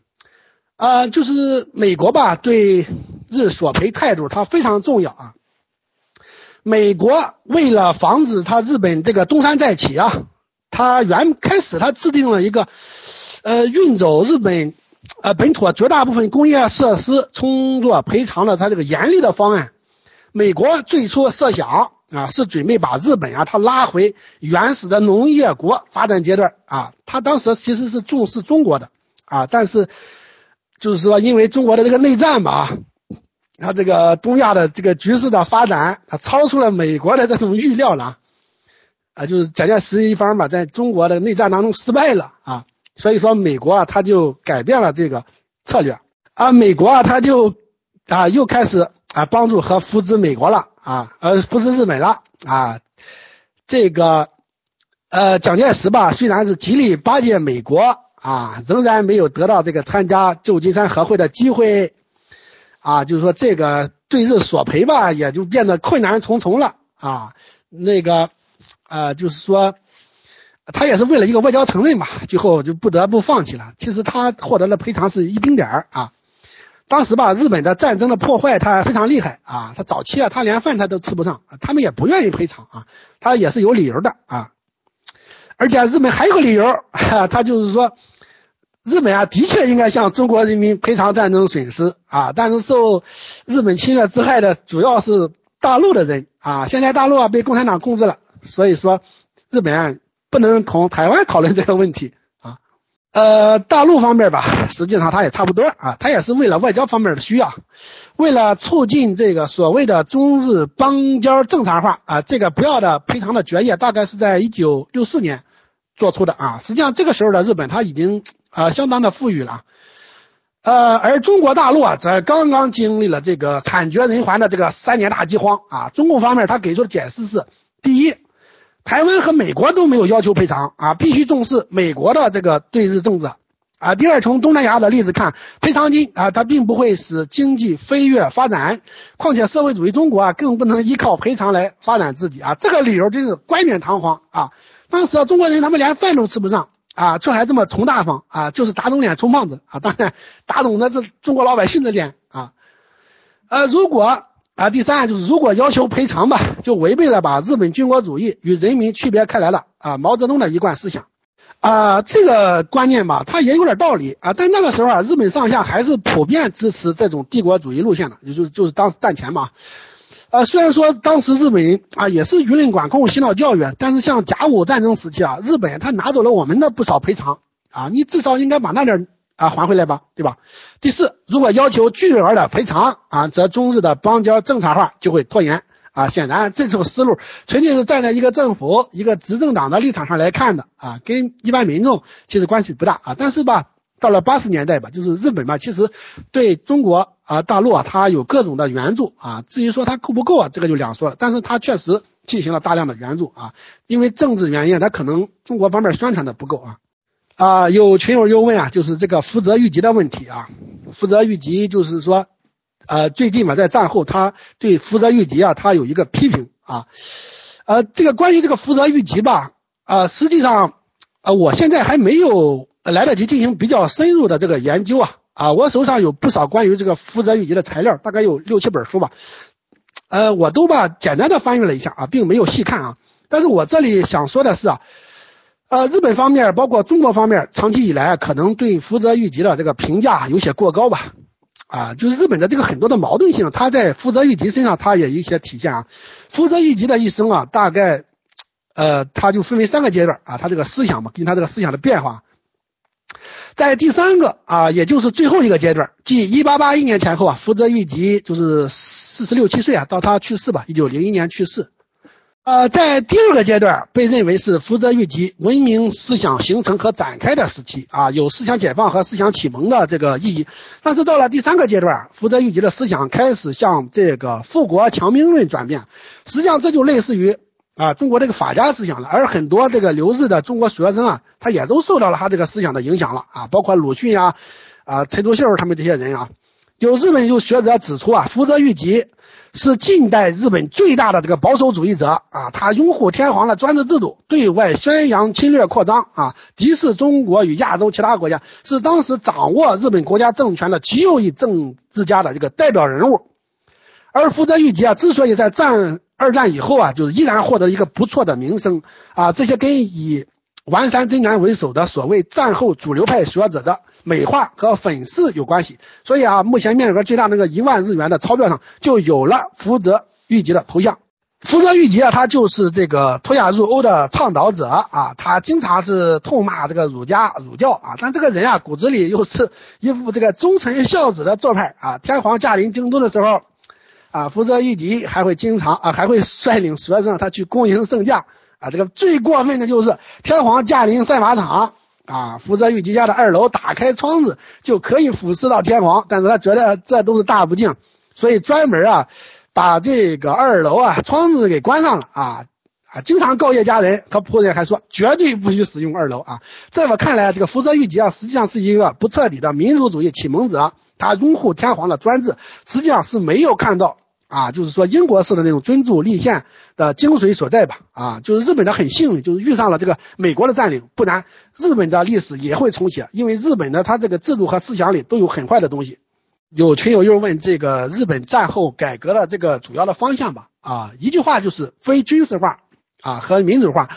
啊，就是美国吧对日索赔态度它非常重要啊，美国为了防止它日本这个东山再起啊，它原开始它制定了一个。呃，运走日本呃本土绝大部分工业设施，充作赔偿的，它这个严厉的方案，美国最初设想啊是准备把日本啊它拉回原始的农业国发展阶段啊，他当时其实是重视中国的啊，但是就是说因为中国的这个内战吧，他这个东亚的这个局势的发展，它超出了美国的这种预料了啊，就是蒋介石一方吧，在中国的内战当中失败了啊，所以说美国啊他就改变了这个策略啊，美国啊他就啊又开始。啊，帮助和扶植美国了啊，呃，不是日本了啊，这个呃，蒋介石吧，虽然是极力巴结美国啊，仍然没有得到这个参加旧金山和会的机会啊，就是说这个对日索赔吧，也就变得困难重重了啊，那个呃，就是说他也是为了一个外交承认吧，最后就不得不放弃了。其实他获得的赔偿是一丁点儿啊。当时吧，日本的战争的破坏它非常厉害啊，他早期啊，他连饭他都吃不上，他们也不愿意赔偿啊，他也是有理由的啊。而且日本还有个理由，他就是说，日本啊的确应该向中国人民赔偿战争损失啊，但是受日本侵略之害的主要是大陆的人啊，现在大陆啊被共产党控制了，所以说日本啊不能同台湾讨论这个问题。呃，大陆方面吧，实际上他也差不多啊，他也是为了外交方面的需要，为了促进这个所谓的中日邦交正常化啊，这个不要的赔偿的决议大概是在一九六四年做出的啊。实际上这个时候的日本他已经啊相当的富裕了，呃，而中国大陆啊则刚刚经历了这个惨绝人寰的这个三年大饥荒啊。中共方面他给出的解释是：第一。台湾和美国都没有要求赔偿啊，必须重视美国的这个对日政策啊。第二，从东南亚的例子看，赔偿金啊，它并不会使经济飞跃发展。况且社会主义中国啊，更不能依靠赔偿来发展自己啊。这个理由真是冠冕堂皇啊！当时啊，中国人他们连饭都吃不上啊，却还这么穷大方啊，就是打肿脸充胖子啊。当然，打肿的是中国老百姓的脸啊。呃，如果。啊，第三就是如果要求赔偿吧，就违背了把日本军国主义与人民区别开来了啊，毛泽东的一贯思想啊，这个观念吧，它也有点道理啊。但那个时候啊，日本上下还是普遍支持这种帝国主义路线的，也就是就是当时战前嘛。啊，虽然说当时日本人啊也是舆论管控、洗脑教育，但是像甲午战争时期啊，日本他拿走了我们的不少赔偿啊，你至少应该把那点。啊，还回来吧，对吧？第四，如果要求巨额的赔偿啊，则中日的邦交正常化就会拖延啊。显然，这种思路纯粹是站在一个政府、一个执政党的立场上来看的啊，跟一般民众其实关系不大啊。但是吧，到了八十年代吧，就是日本吧，其实对中国啊大陆啊，它有各种的援助啊。至于说它够不够啊，这个就两说了。但是它确实进行了大量的援助啊，因为政治原因，它可能中国方面宣传的不够啊。啊，有群友又问啊，就是这个福泽谕吉的问题啊。福泽谕吉就是说，呃，最近嘛，在战后，他对福泽谕吉啊，他有一个批评啊。呃，这个关于这个福泽谕吉吧，呃，实际上，呃，我现在还没有来得及进行比较深入的这个研究啊。啊，我手上有不少关于这个福泽谕吉的材料，大概有六七本书吧。呃，我都吧简单的翻阅了一下啊，并没有细看啊。但是我这里想说的是啊。呃，日本方面包括中国方面，长期以来可能对福泽谕吉的这个评价有些过高吧。啊，就是日本的这个很多的矛盾性，他在福泽谕吉身上他也有一些体现啊。福泽谕吉的一生啊，大概呃，他就分为三个阶段啊，他这个思想嘛，跟他这个思想的变化，在第三个啊，也就是最后一个阶段，即一八八一年前后啊，福泽谕吉就是四十六七岁啊，到他去世吧，一九零一年去世。呃，在第二个阶段，被认为是福泽谕吉文明思想形成和展开的时期啊，有思想解放和思想启蒙的这个意义。但是到了第三个阶段，福泽谕吉的思想开始向这个富国强兵论转变。实际上，这就类似于啊中国这个法家思想了。而很多这个留日的中国学生啊，他也都受到了他这个思想的影响了啊，包括鲁迅呀、啊陈独秀他们这些人啊。有日本有学者指出啊，福泽谕吉。是近代日本最大的这个保守主义者啊，他拥护天皇的专制制度，对外宣扬侵略扩张啊，敌视中国与亚洲其他国家，是当时掌握日本国家政权的极右翼政治家的这个代表人物。而福泽谕吉啊，之所以在战二战以后啊，就是依然获得一个不错的名声啊，这些跟以丸山真男为首的所谓战后主流派学者的。美化和粉饰有关系，所以啊，目前面额最大那个一万日元的钞票上就有了福泽谕吉的头像。福泽谕吉啊，他就是这个脱亚入欧的倡导者啊，他经常是痛骂这个儒家儒教啊，但这个人啊骨子里又是一副这个忠臣孝子的做派啊。天皇驾临京都的时候啊，福泽谕吉还会经常啊，还会率领学生他去恭迎圣驾啊。这个最过分的就是天皇驾临赛马场啊，福泽谕吉家的二楼打开窗子就可以俯视到天皇，但是他觉得这都是大不敬，所以专门啊。把这个二楼啊窗子给关上了啊啊！经常告诫家人和仆人，还说绝对不许使用二楼啊。在我看来，这个福泽谕吉啊，实际上是一个不彻底的民族主义启蒙者，他拥护天皇的专制，实际上是没有看到啊，就是说英国式的那种君主立宪的精髓所在吧啊。就是日本的很幸运，就是遇上了这个美国的占领，不然日本的历史也会重写，因为日本的它这个制度和思想里都有很坏的东西。有群友又问这个日本战后改革的这个主要的方向吧？啊，一句话就是非军事化啊和民主化。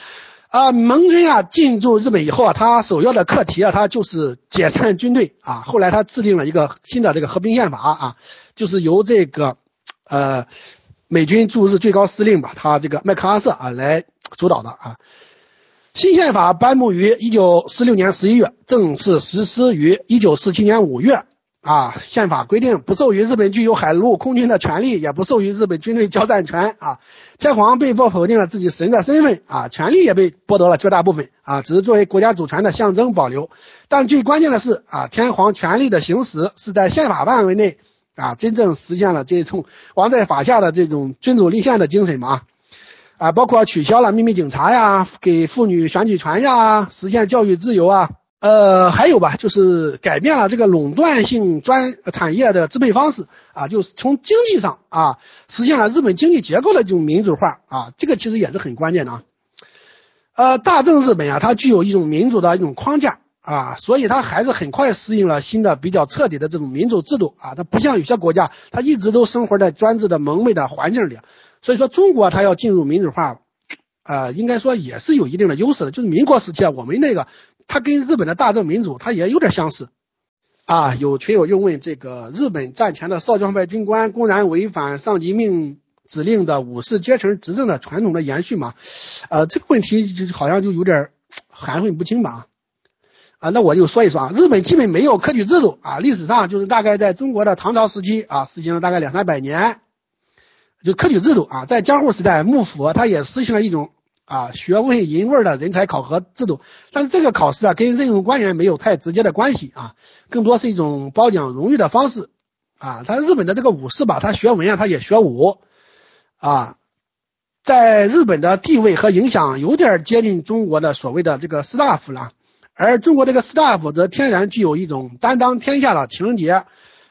啊，盟军啊进驻日本以后啊，他首要的课题啊，他就是解散军队啊。后来他制定了一个新的这个和平宪法啊，就是由这个呃美军驻日最高司令吧，他这个麦克阿瑟啊来主导的啊。新宪法颁布于一九四六年十一月，正式实施于一九四七年五月。啊，宪法规定不授予日本具有海陆空军的权利，也不授予日本军队交战权啊。天皇被迫否定了自己神的身份啊，权力也被剥夺了绝大部分啊，只是作为国家主权的象征保留。但最关键的是啊，天皇权力的行使是在宪法范围内啊，真正实现了这种王在法下的这种君主立宪的精神嘛啊，包括取消了秘密警察呀，给妇女选举权呀，实现教育自由啊。呃，还有吧，就是改变了这个垄断性专产业的支配方式啊，就是从经济上啊，实现了日本经济结构的这种民主化啊，这个其实也是很关键的啊。呃，大正日本啊，它具有一种民主的一种框架啊，所以他还是很快适应了新的比较彻底的这种民主制度啊，它不像有些国家，它一直都生活在专制的蒙昧的环境里，所以说中国它要进入民主化，呃，应该说也是有一定的优势的，就是民国时期啊，我们那个。它跟日本的大正民主，它也有点相似啊。有群友又问这个日本战前的少壮派军官公然违反上级命指令的武士阶层执政的传统的延续吗？呃，这个问题就好像就有点 含混不清吧？啊，那我就说一说啊，日本基本没有科举制度啊，历史上就是大概在中国的唐朝时期啊，实行了大概两三百年，就科举制度啊，在江户时代幕府它也实行了一种。啊，学问淫味的人才考核制度，但是这个考试啊，跟任用官员没有太直接的关系啊，更多是一种褒奖荣誉的方式啊。他日本的这个武士吧，他学文啊，他也学武啊，在日本的地位和影响有点接近中国的所谓的这个士大夫了，而中国这个士大夫则天然具有一种担当天下的情节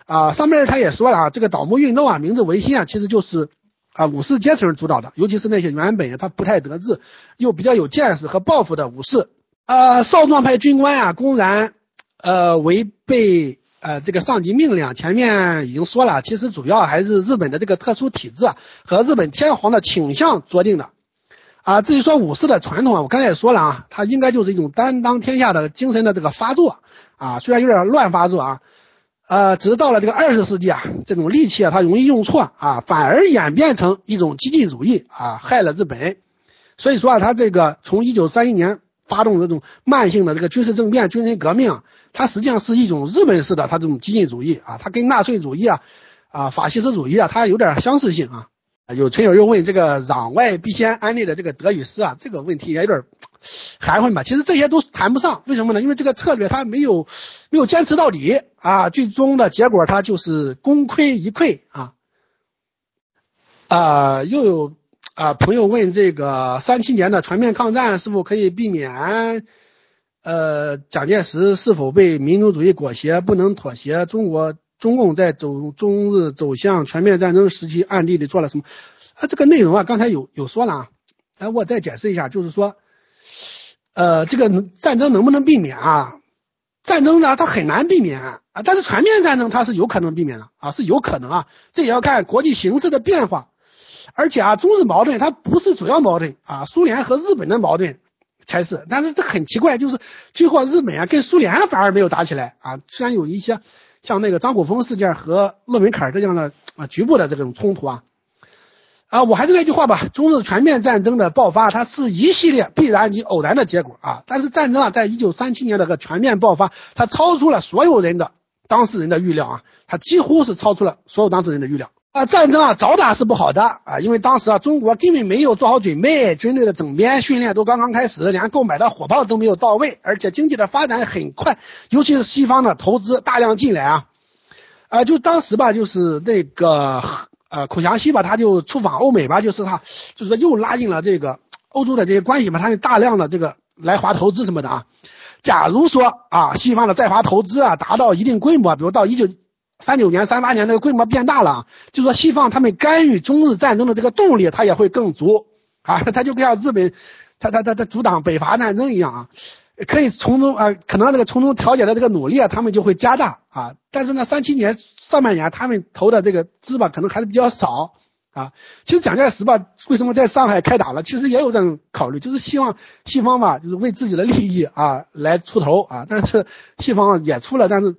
啊。上面他也说了啊，这个倒幕运动啊，明治维新啊，其实就是。啊，武士阶层主导的，尤其是那些原本他不太得志，又比较有见识和抱负的武士。啊，少壮派军官啊，公然呃违背呃这个上级命令。前面已经说了，其实主要还是日本的这个特殊体制和日本天皇的倾向决定的。啊，至于说武士的传统啊，我刚才也说了啊，它应该就是一种担当天下的精神的这个发作啊，虽然有点乱发作啊。呃，只是到了这个二十世纪啊，这种利器啊，它容易用错啊，反而演变成一种激进主义啊，害了日本。所以说啊，他这个从一九三一年发动这种慢性的这个军事政变、军人革命，它实际上是一种日本式的它这种激进主义啊，它跟纳粹主义啊、啊法西斯主义啊，它有点相似性啊。有群友又问这个“攘外必先安内”的这个德语诗啊，这个问题也有点含混吧？其实这些都谈不上，为什么呢？因为这个策略它没有没有坚持到底啊，最终的结果它就是功亏一篑啊。啊，又有啊朋友问这个三七年的全面抗战是否可以避免？呃，蒋介石是否被民族主义裹挟，不能妥协？中国。中共在走中日走向全面战争时期，暗地里做了什么？啊，这个内容啊，刚才有有说了啊，哎，我再解释一下，就是说，呃，这个战争能不能避免啊？战争呢，它很难避免啊，但是全面战争它是有可能避免的啊，是有可能啊，这也要看国际形势的变化。而且啊，中日矛盾它不是主要矛盾啊，苏联和日本的矛盾才是。但是这很奇怪，就是最后日本啊跟苏联反而没有打起来啊，虽然有一些。像那个张古峰事件和骆文凯这样的啊局部的这种冲突啊，啊，我还是那句话吧，中日全面战争的爆发，它是一系列必然及偶然的结果啊。但是战争啊，在一九三七年的个全面爆发，它超出了所有人的当事人的预料啊，它几乎是超出了所有当事人的预料啊。战争啊，早打是不好的啊，因为当时啊，中国根本没有做好准备，军队的整编训练都刚刚开始，连购买的火炮都没有到位，而且经济的发展很快，尤其是西方的投资大量进来啊。啊，就当时吧，就是那个呃，孔祥熙吧，他就出访欧美吧，就是他，就是又拉近了这个欧洲的这些关系嘛，他就大量的这个来华投资什么的啊。假如说啊，西方的在华投资啊达到一定规模，比如到一九三九年、三八年那个规模变大了，就说西方他们干预中日战争的这个动力，他也会更足啊，他就像日本，他他他他阻挡北伐战争一样啊。可以从中啊，可能这个从中调解的这个努力啊，他们就会加大啊。但是呢，三七年上半年他们投的这个资吧，可能还是比较少啊。其实蒋介石吧，为什么在上海开打了？其实也有这种考虑，就是希望西方吧，就是为自己的利益啊来出头啊。但是西方也出了，但是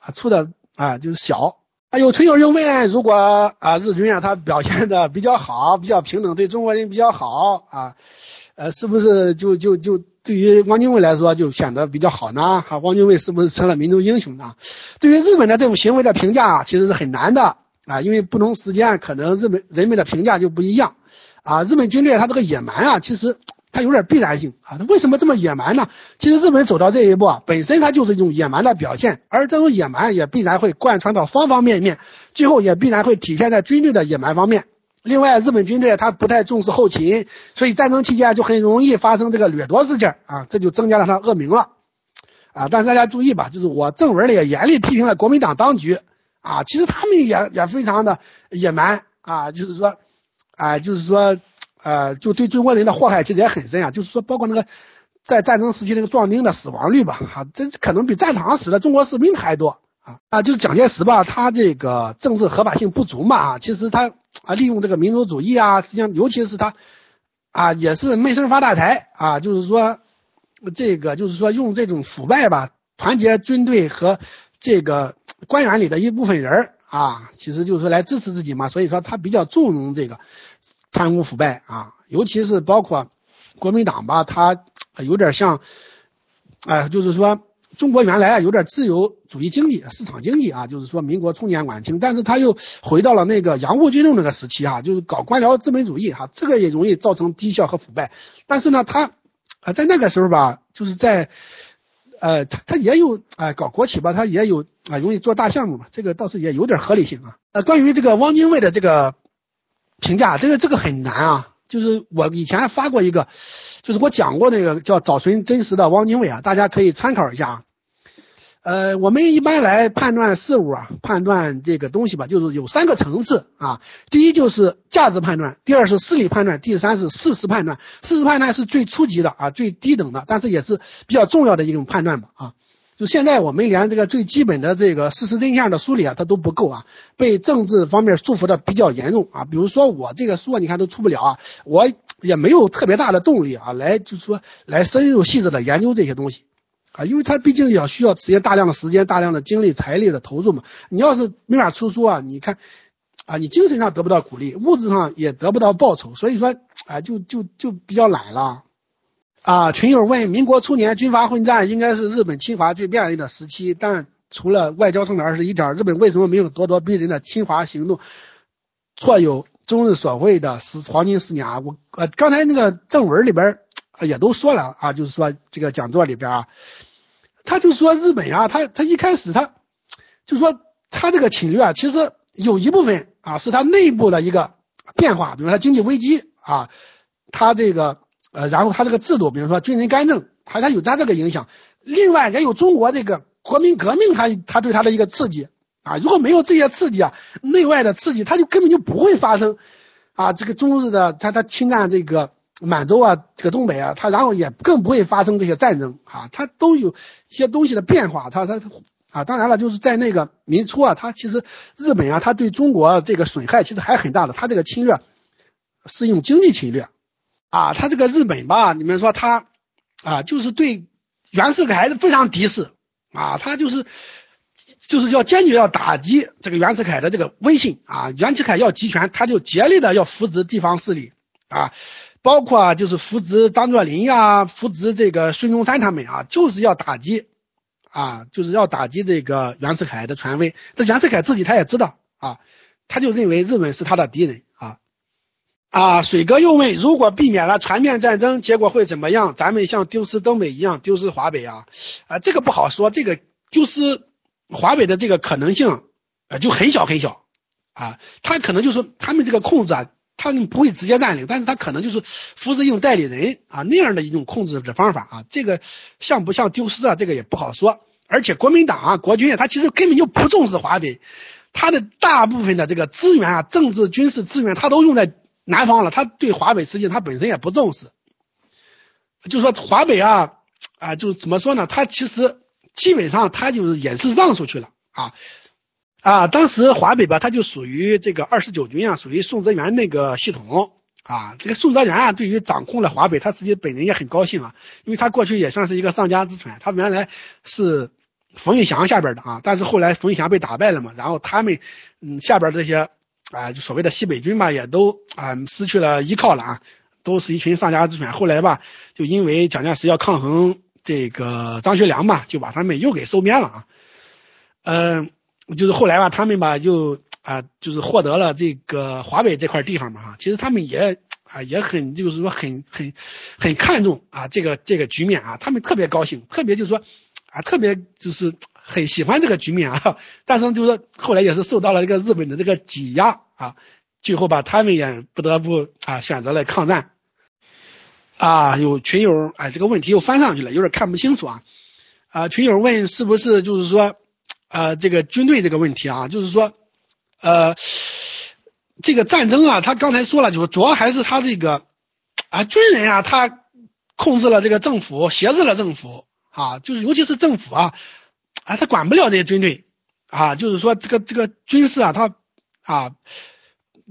啊出的啊就是小。啊，有群友就问，如果啊日军啊他表现的比较好，比较平等，对中国人比较好啊，呃，是不是就就就？对于汪精卫来说，就显得比较好呢。哈，汪精卫是不是成了民族英雄呢？对于日本的这种行为的评价，其实是很难的啊，因为不同时间可能日本人们的评价就不一样啊。日本军队他这个野蛮啊，其实它有点必然性啊。它为什么这么野蛮呢？其实日本走到这一步啊，本身它就是一种野蛮的表现，而这种野蛮也必然会贯穿到方方面面，最后也必然会体现在军队的野蛮方面。另外，日本军队他不太重视后勤，所以战争期间就很容易发生这个掠夺事件啊，这就增加了他恶名了啊。但是大家注意吧，就是我正文里也严厉批评了国民党当局啊，其实他们也也非常的野蛮啊，就是说啊，就是说呃，就对中国人的祸害其实也很深啊，就是说包括那个在战争时期那个壮丁的死亡率吧，哈，这可能比战场上死的中国士兵还多啊啊，就是蒋介石吧，他这个政治合法性不足嘛啊，其实他。啊，利用这个民族主义啊，实际上尤其是他啊，也是闷声发大财啊，就是说这个就是说用这种腐败吧，团结军队和这个官员里的一部分人啊，其实就是来支持自己嘛，所以说他比较纵容这个贪污腐败啊，尤其是包括国民党吧，他有点像哎，就是说。中国原来啊有点自由主义经济、市场经济啊，就是说民国初年晚清，但是他又回到了那个洋务运动那个时期啊，就是搞官僚资本主义哈，这个也容易造成低效和腐败。但是呢，他啊在那个时候吧，就是在呃他他也有啊搞国企吧，他也有啊容易做大项目嘛，这个倒是也有点合理性啊。呃，关于这个汪精卫的这个评价，这个这个很难啊，就是我以前发过一个。就是我讲过那个叫找寻真实的汪精卫啊，大家可以参考一下啊。呃，我们一般来判断事物啊，判断这个东西吧，就是有三个层次啊。第一就是价值判断，第二是事理判断，第三是事实判断。事实判断是最初级的啊，最低等的，但是也是比较重要的一种判断吧啊。就现在我们连这个最基本的这个事实真相的梳理啊，它都不够啊，被政治方面束缚的比较严重啊。比如说我这个书你看都出不了啊，我。也没有特别大的动力啊，来就是说来深入细致的研究这些东西啊，因为它毕竟要需要时间大量的时间、大量的精力、财力的投入嘛。你要是没法出书啊，你看啊，你精神上得不到鼓励，物质上也得不到报酬，所以说啊，就就就比较懒了啊。群友问，民国初年军阀混战应该是日本侵华最便利的时期，但除了外交上的二十一条，日本为什么没有咄咄逼人的侵华行动？错有。中日所谓的十黄金十年啊，我呃刚才那个正文里边也都说了啊，就是说这个讲座里边啊，他就说日本啊，他他一开始他就说他这个侵略啊，其实有一部分啊是他内部的一个变化，比如说经济危机啊，他这个呃然后他这个制度，比如说军人干政，他他有他这个影响，另外也有中国这个国民革命，他他对他的一个刺激。啊，如果没有这些刺激啊，内外的刺激，他就根本就不会发生啊。这个中日的他他侵占这个满洲啊，这个东北啊，他然后也更不会发生这些战争啊。他都有一些东西的变化，他他啊，当然了，就是在那个民初啊，他其实日本啊，他对中国这个损害其实还很大的。他这个侵略是用经济侵略啊，他这个日本吧，你们说他啊，就是对原始个孩子非常敌视啊，他就是。就是要坚决要打击这个袁世凯的这个威信啊，袁世凯要集权，他就竭力的要扶植地方势力啊，包括就是扶植张作霖呀，扶植这个孙中山他们啊，就是要打击啊，就是要打击这个袁世凯的权威。这袁世凯自己他也知道啊，他就认为日本是他的敌人啊。水哥又问，如果避免了全面战争，结果会怎么样？咱们像丢失东北一样丢失华北啊？啊，这个不好说，这个丢失。华北的这个可能性，呃，就很小很小啊，他可能就是他们这个控制啊，他们不会直接占领，但是他可能就是扶持用代理人啊那样的一种控制的方法啊，这个像不像丢失啊？这个也不好说。而且国民党啊，国军啊，他其实根本就不重视华北，他的大部分的这个资源啊，政治军事资源，他都用在南方了，他对华北实际他本身也不重视。就说华北啊啊，就怎么说呢？他其实。基本上他就是也是让出去了啊啊！当时华北吧，他就属于这个二十九军啊，属于宋哲元那个系统啊。这个宋哲元啊，对于掌控了华北，他自己本人也很高兴啊，因为他过去也算是一个丧家之犬。他原来是冯玉祥下边的啊，但是后来冯玉祥被打败了嘛，然后他们嗯下边这些啊，就所谓的西北军吧，也都啊失去了依靠了啊，都是一群丧家之犬。后来吧，就因为蒋介石要抗衡。这个张学良嘛，就把他们又给收编了啊，嗯，就是后来吧，他们吧就啊，就是获得了这个华北这块地方嘛哈，其实他们也啊也很就是说很很很看重啊这个这个局面啊，他们特别高兴，特别就是说啊特别就是很喜欢这个局面啊，但是就是说后来也是受到了这个日本的这个挤压啊，最后吧他们也不得不啊选择了抗战。啊，有群友哎，这个问题又翻上去了，有点看不清楚啊。啊，群友问是不是就是说，呃，这个军队这个问题啊，就是说，呃，这个战争啊，他刚才说了，就是主要还是他这个啊，军人啊，他控制了这个政府，挟制了政府啊，就是尤其是政府啊，啊，他管不了这些军队啊，就是说这个这个军事啊，他啊，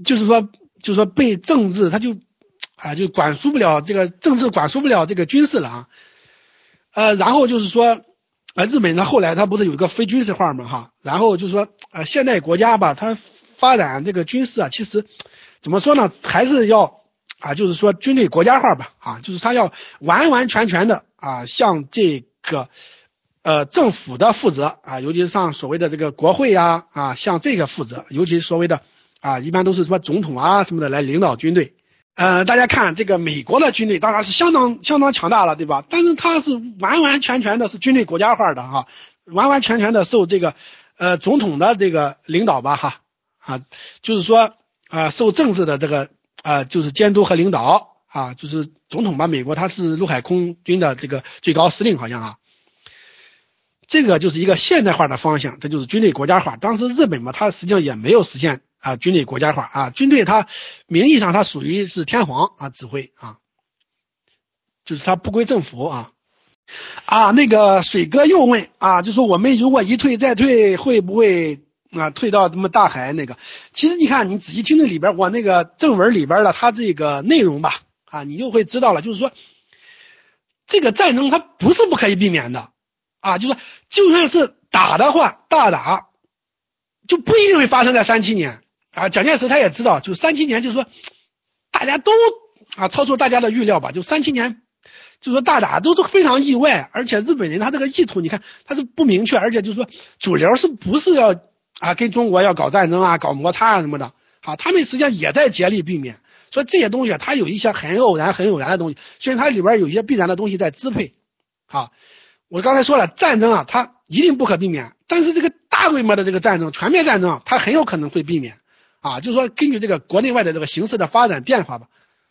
就是说就是说被政治他就。啊，就管束不了这个政治，管束不了这个军事了啊。呃，然后就是说，呃，日本呢后来它不是有一个非军事化嘛哈？然后就是说，呃，现代国家吧，它发展这个军事啊，其实怎么说呢？还是要啊，就是说军队国家化吧啊，就是它要完完全全的啊，向这个呃政府的负责啊，尤其是像所谓的这个国会呀啊，像这个负责，尤其是所谓的啊，一般都是什么总统啊什么的来领导军队。呃，大家看这个美国的军队当然是相当相当强大了，对吧？但是它是完完全全的是军队国家化的哈，完完全全的受这个呃总统的这个领导吧哈啊，就是说啊受政治的这个啊就是监督和领导啊，就是总统吧，美国他是陆海空军的这个最高司令好像啊，这个就是一个现代化的方向，这就是军队国家化。当时日本嘛，它实际上也没有实现。啊，军队国家化啊，军队它名义上它属于是天皇啊指挥啊，就是它不归政府啊啊。那个水哥又问啊，就说我们如果一退再退，会不会啊退到什么大海那个？其实你看，你仔细听听里边我那个正文里边的它这个内容吧啊，你就会知道了，就是说这个战争它不是不可以避免的啊，就是说就算是打的话，大打就不一定会发生在三七年。啊，蒋介石他也知道，就三七年，就是说大家都啊超出大家的预料吧。就三七年，就说大打都是非常意外，而且日本人他这个意图，你看他是不明确，而且就是说主流是不是要啊跟中国要搞战争啊、搞摩擦啊什么的？好，他们实际上也在竭力避免。所以这些东西啊，它有一些很偶然、很偶然的东西，虽然它里边有一些必然的东西在支配。好，我刚才说了，战争啊，它一定不可避免，但是这个大规模的这个战争、全面战争啊，它很有可能会避免。啊，就是说，根据这个国内外的这个形势的发展变化吧，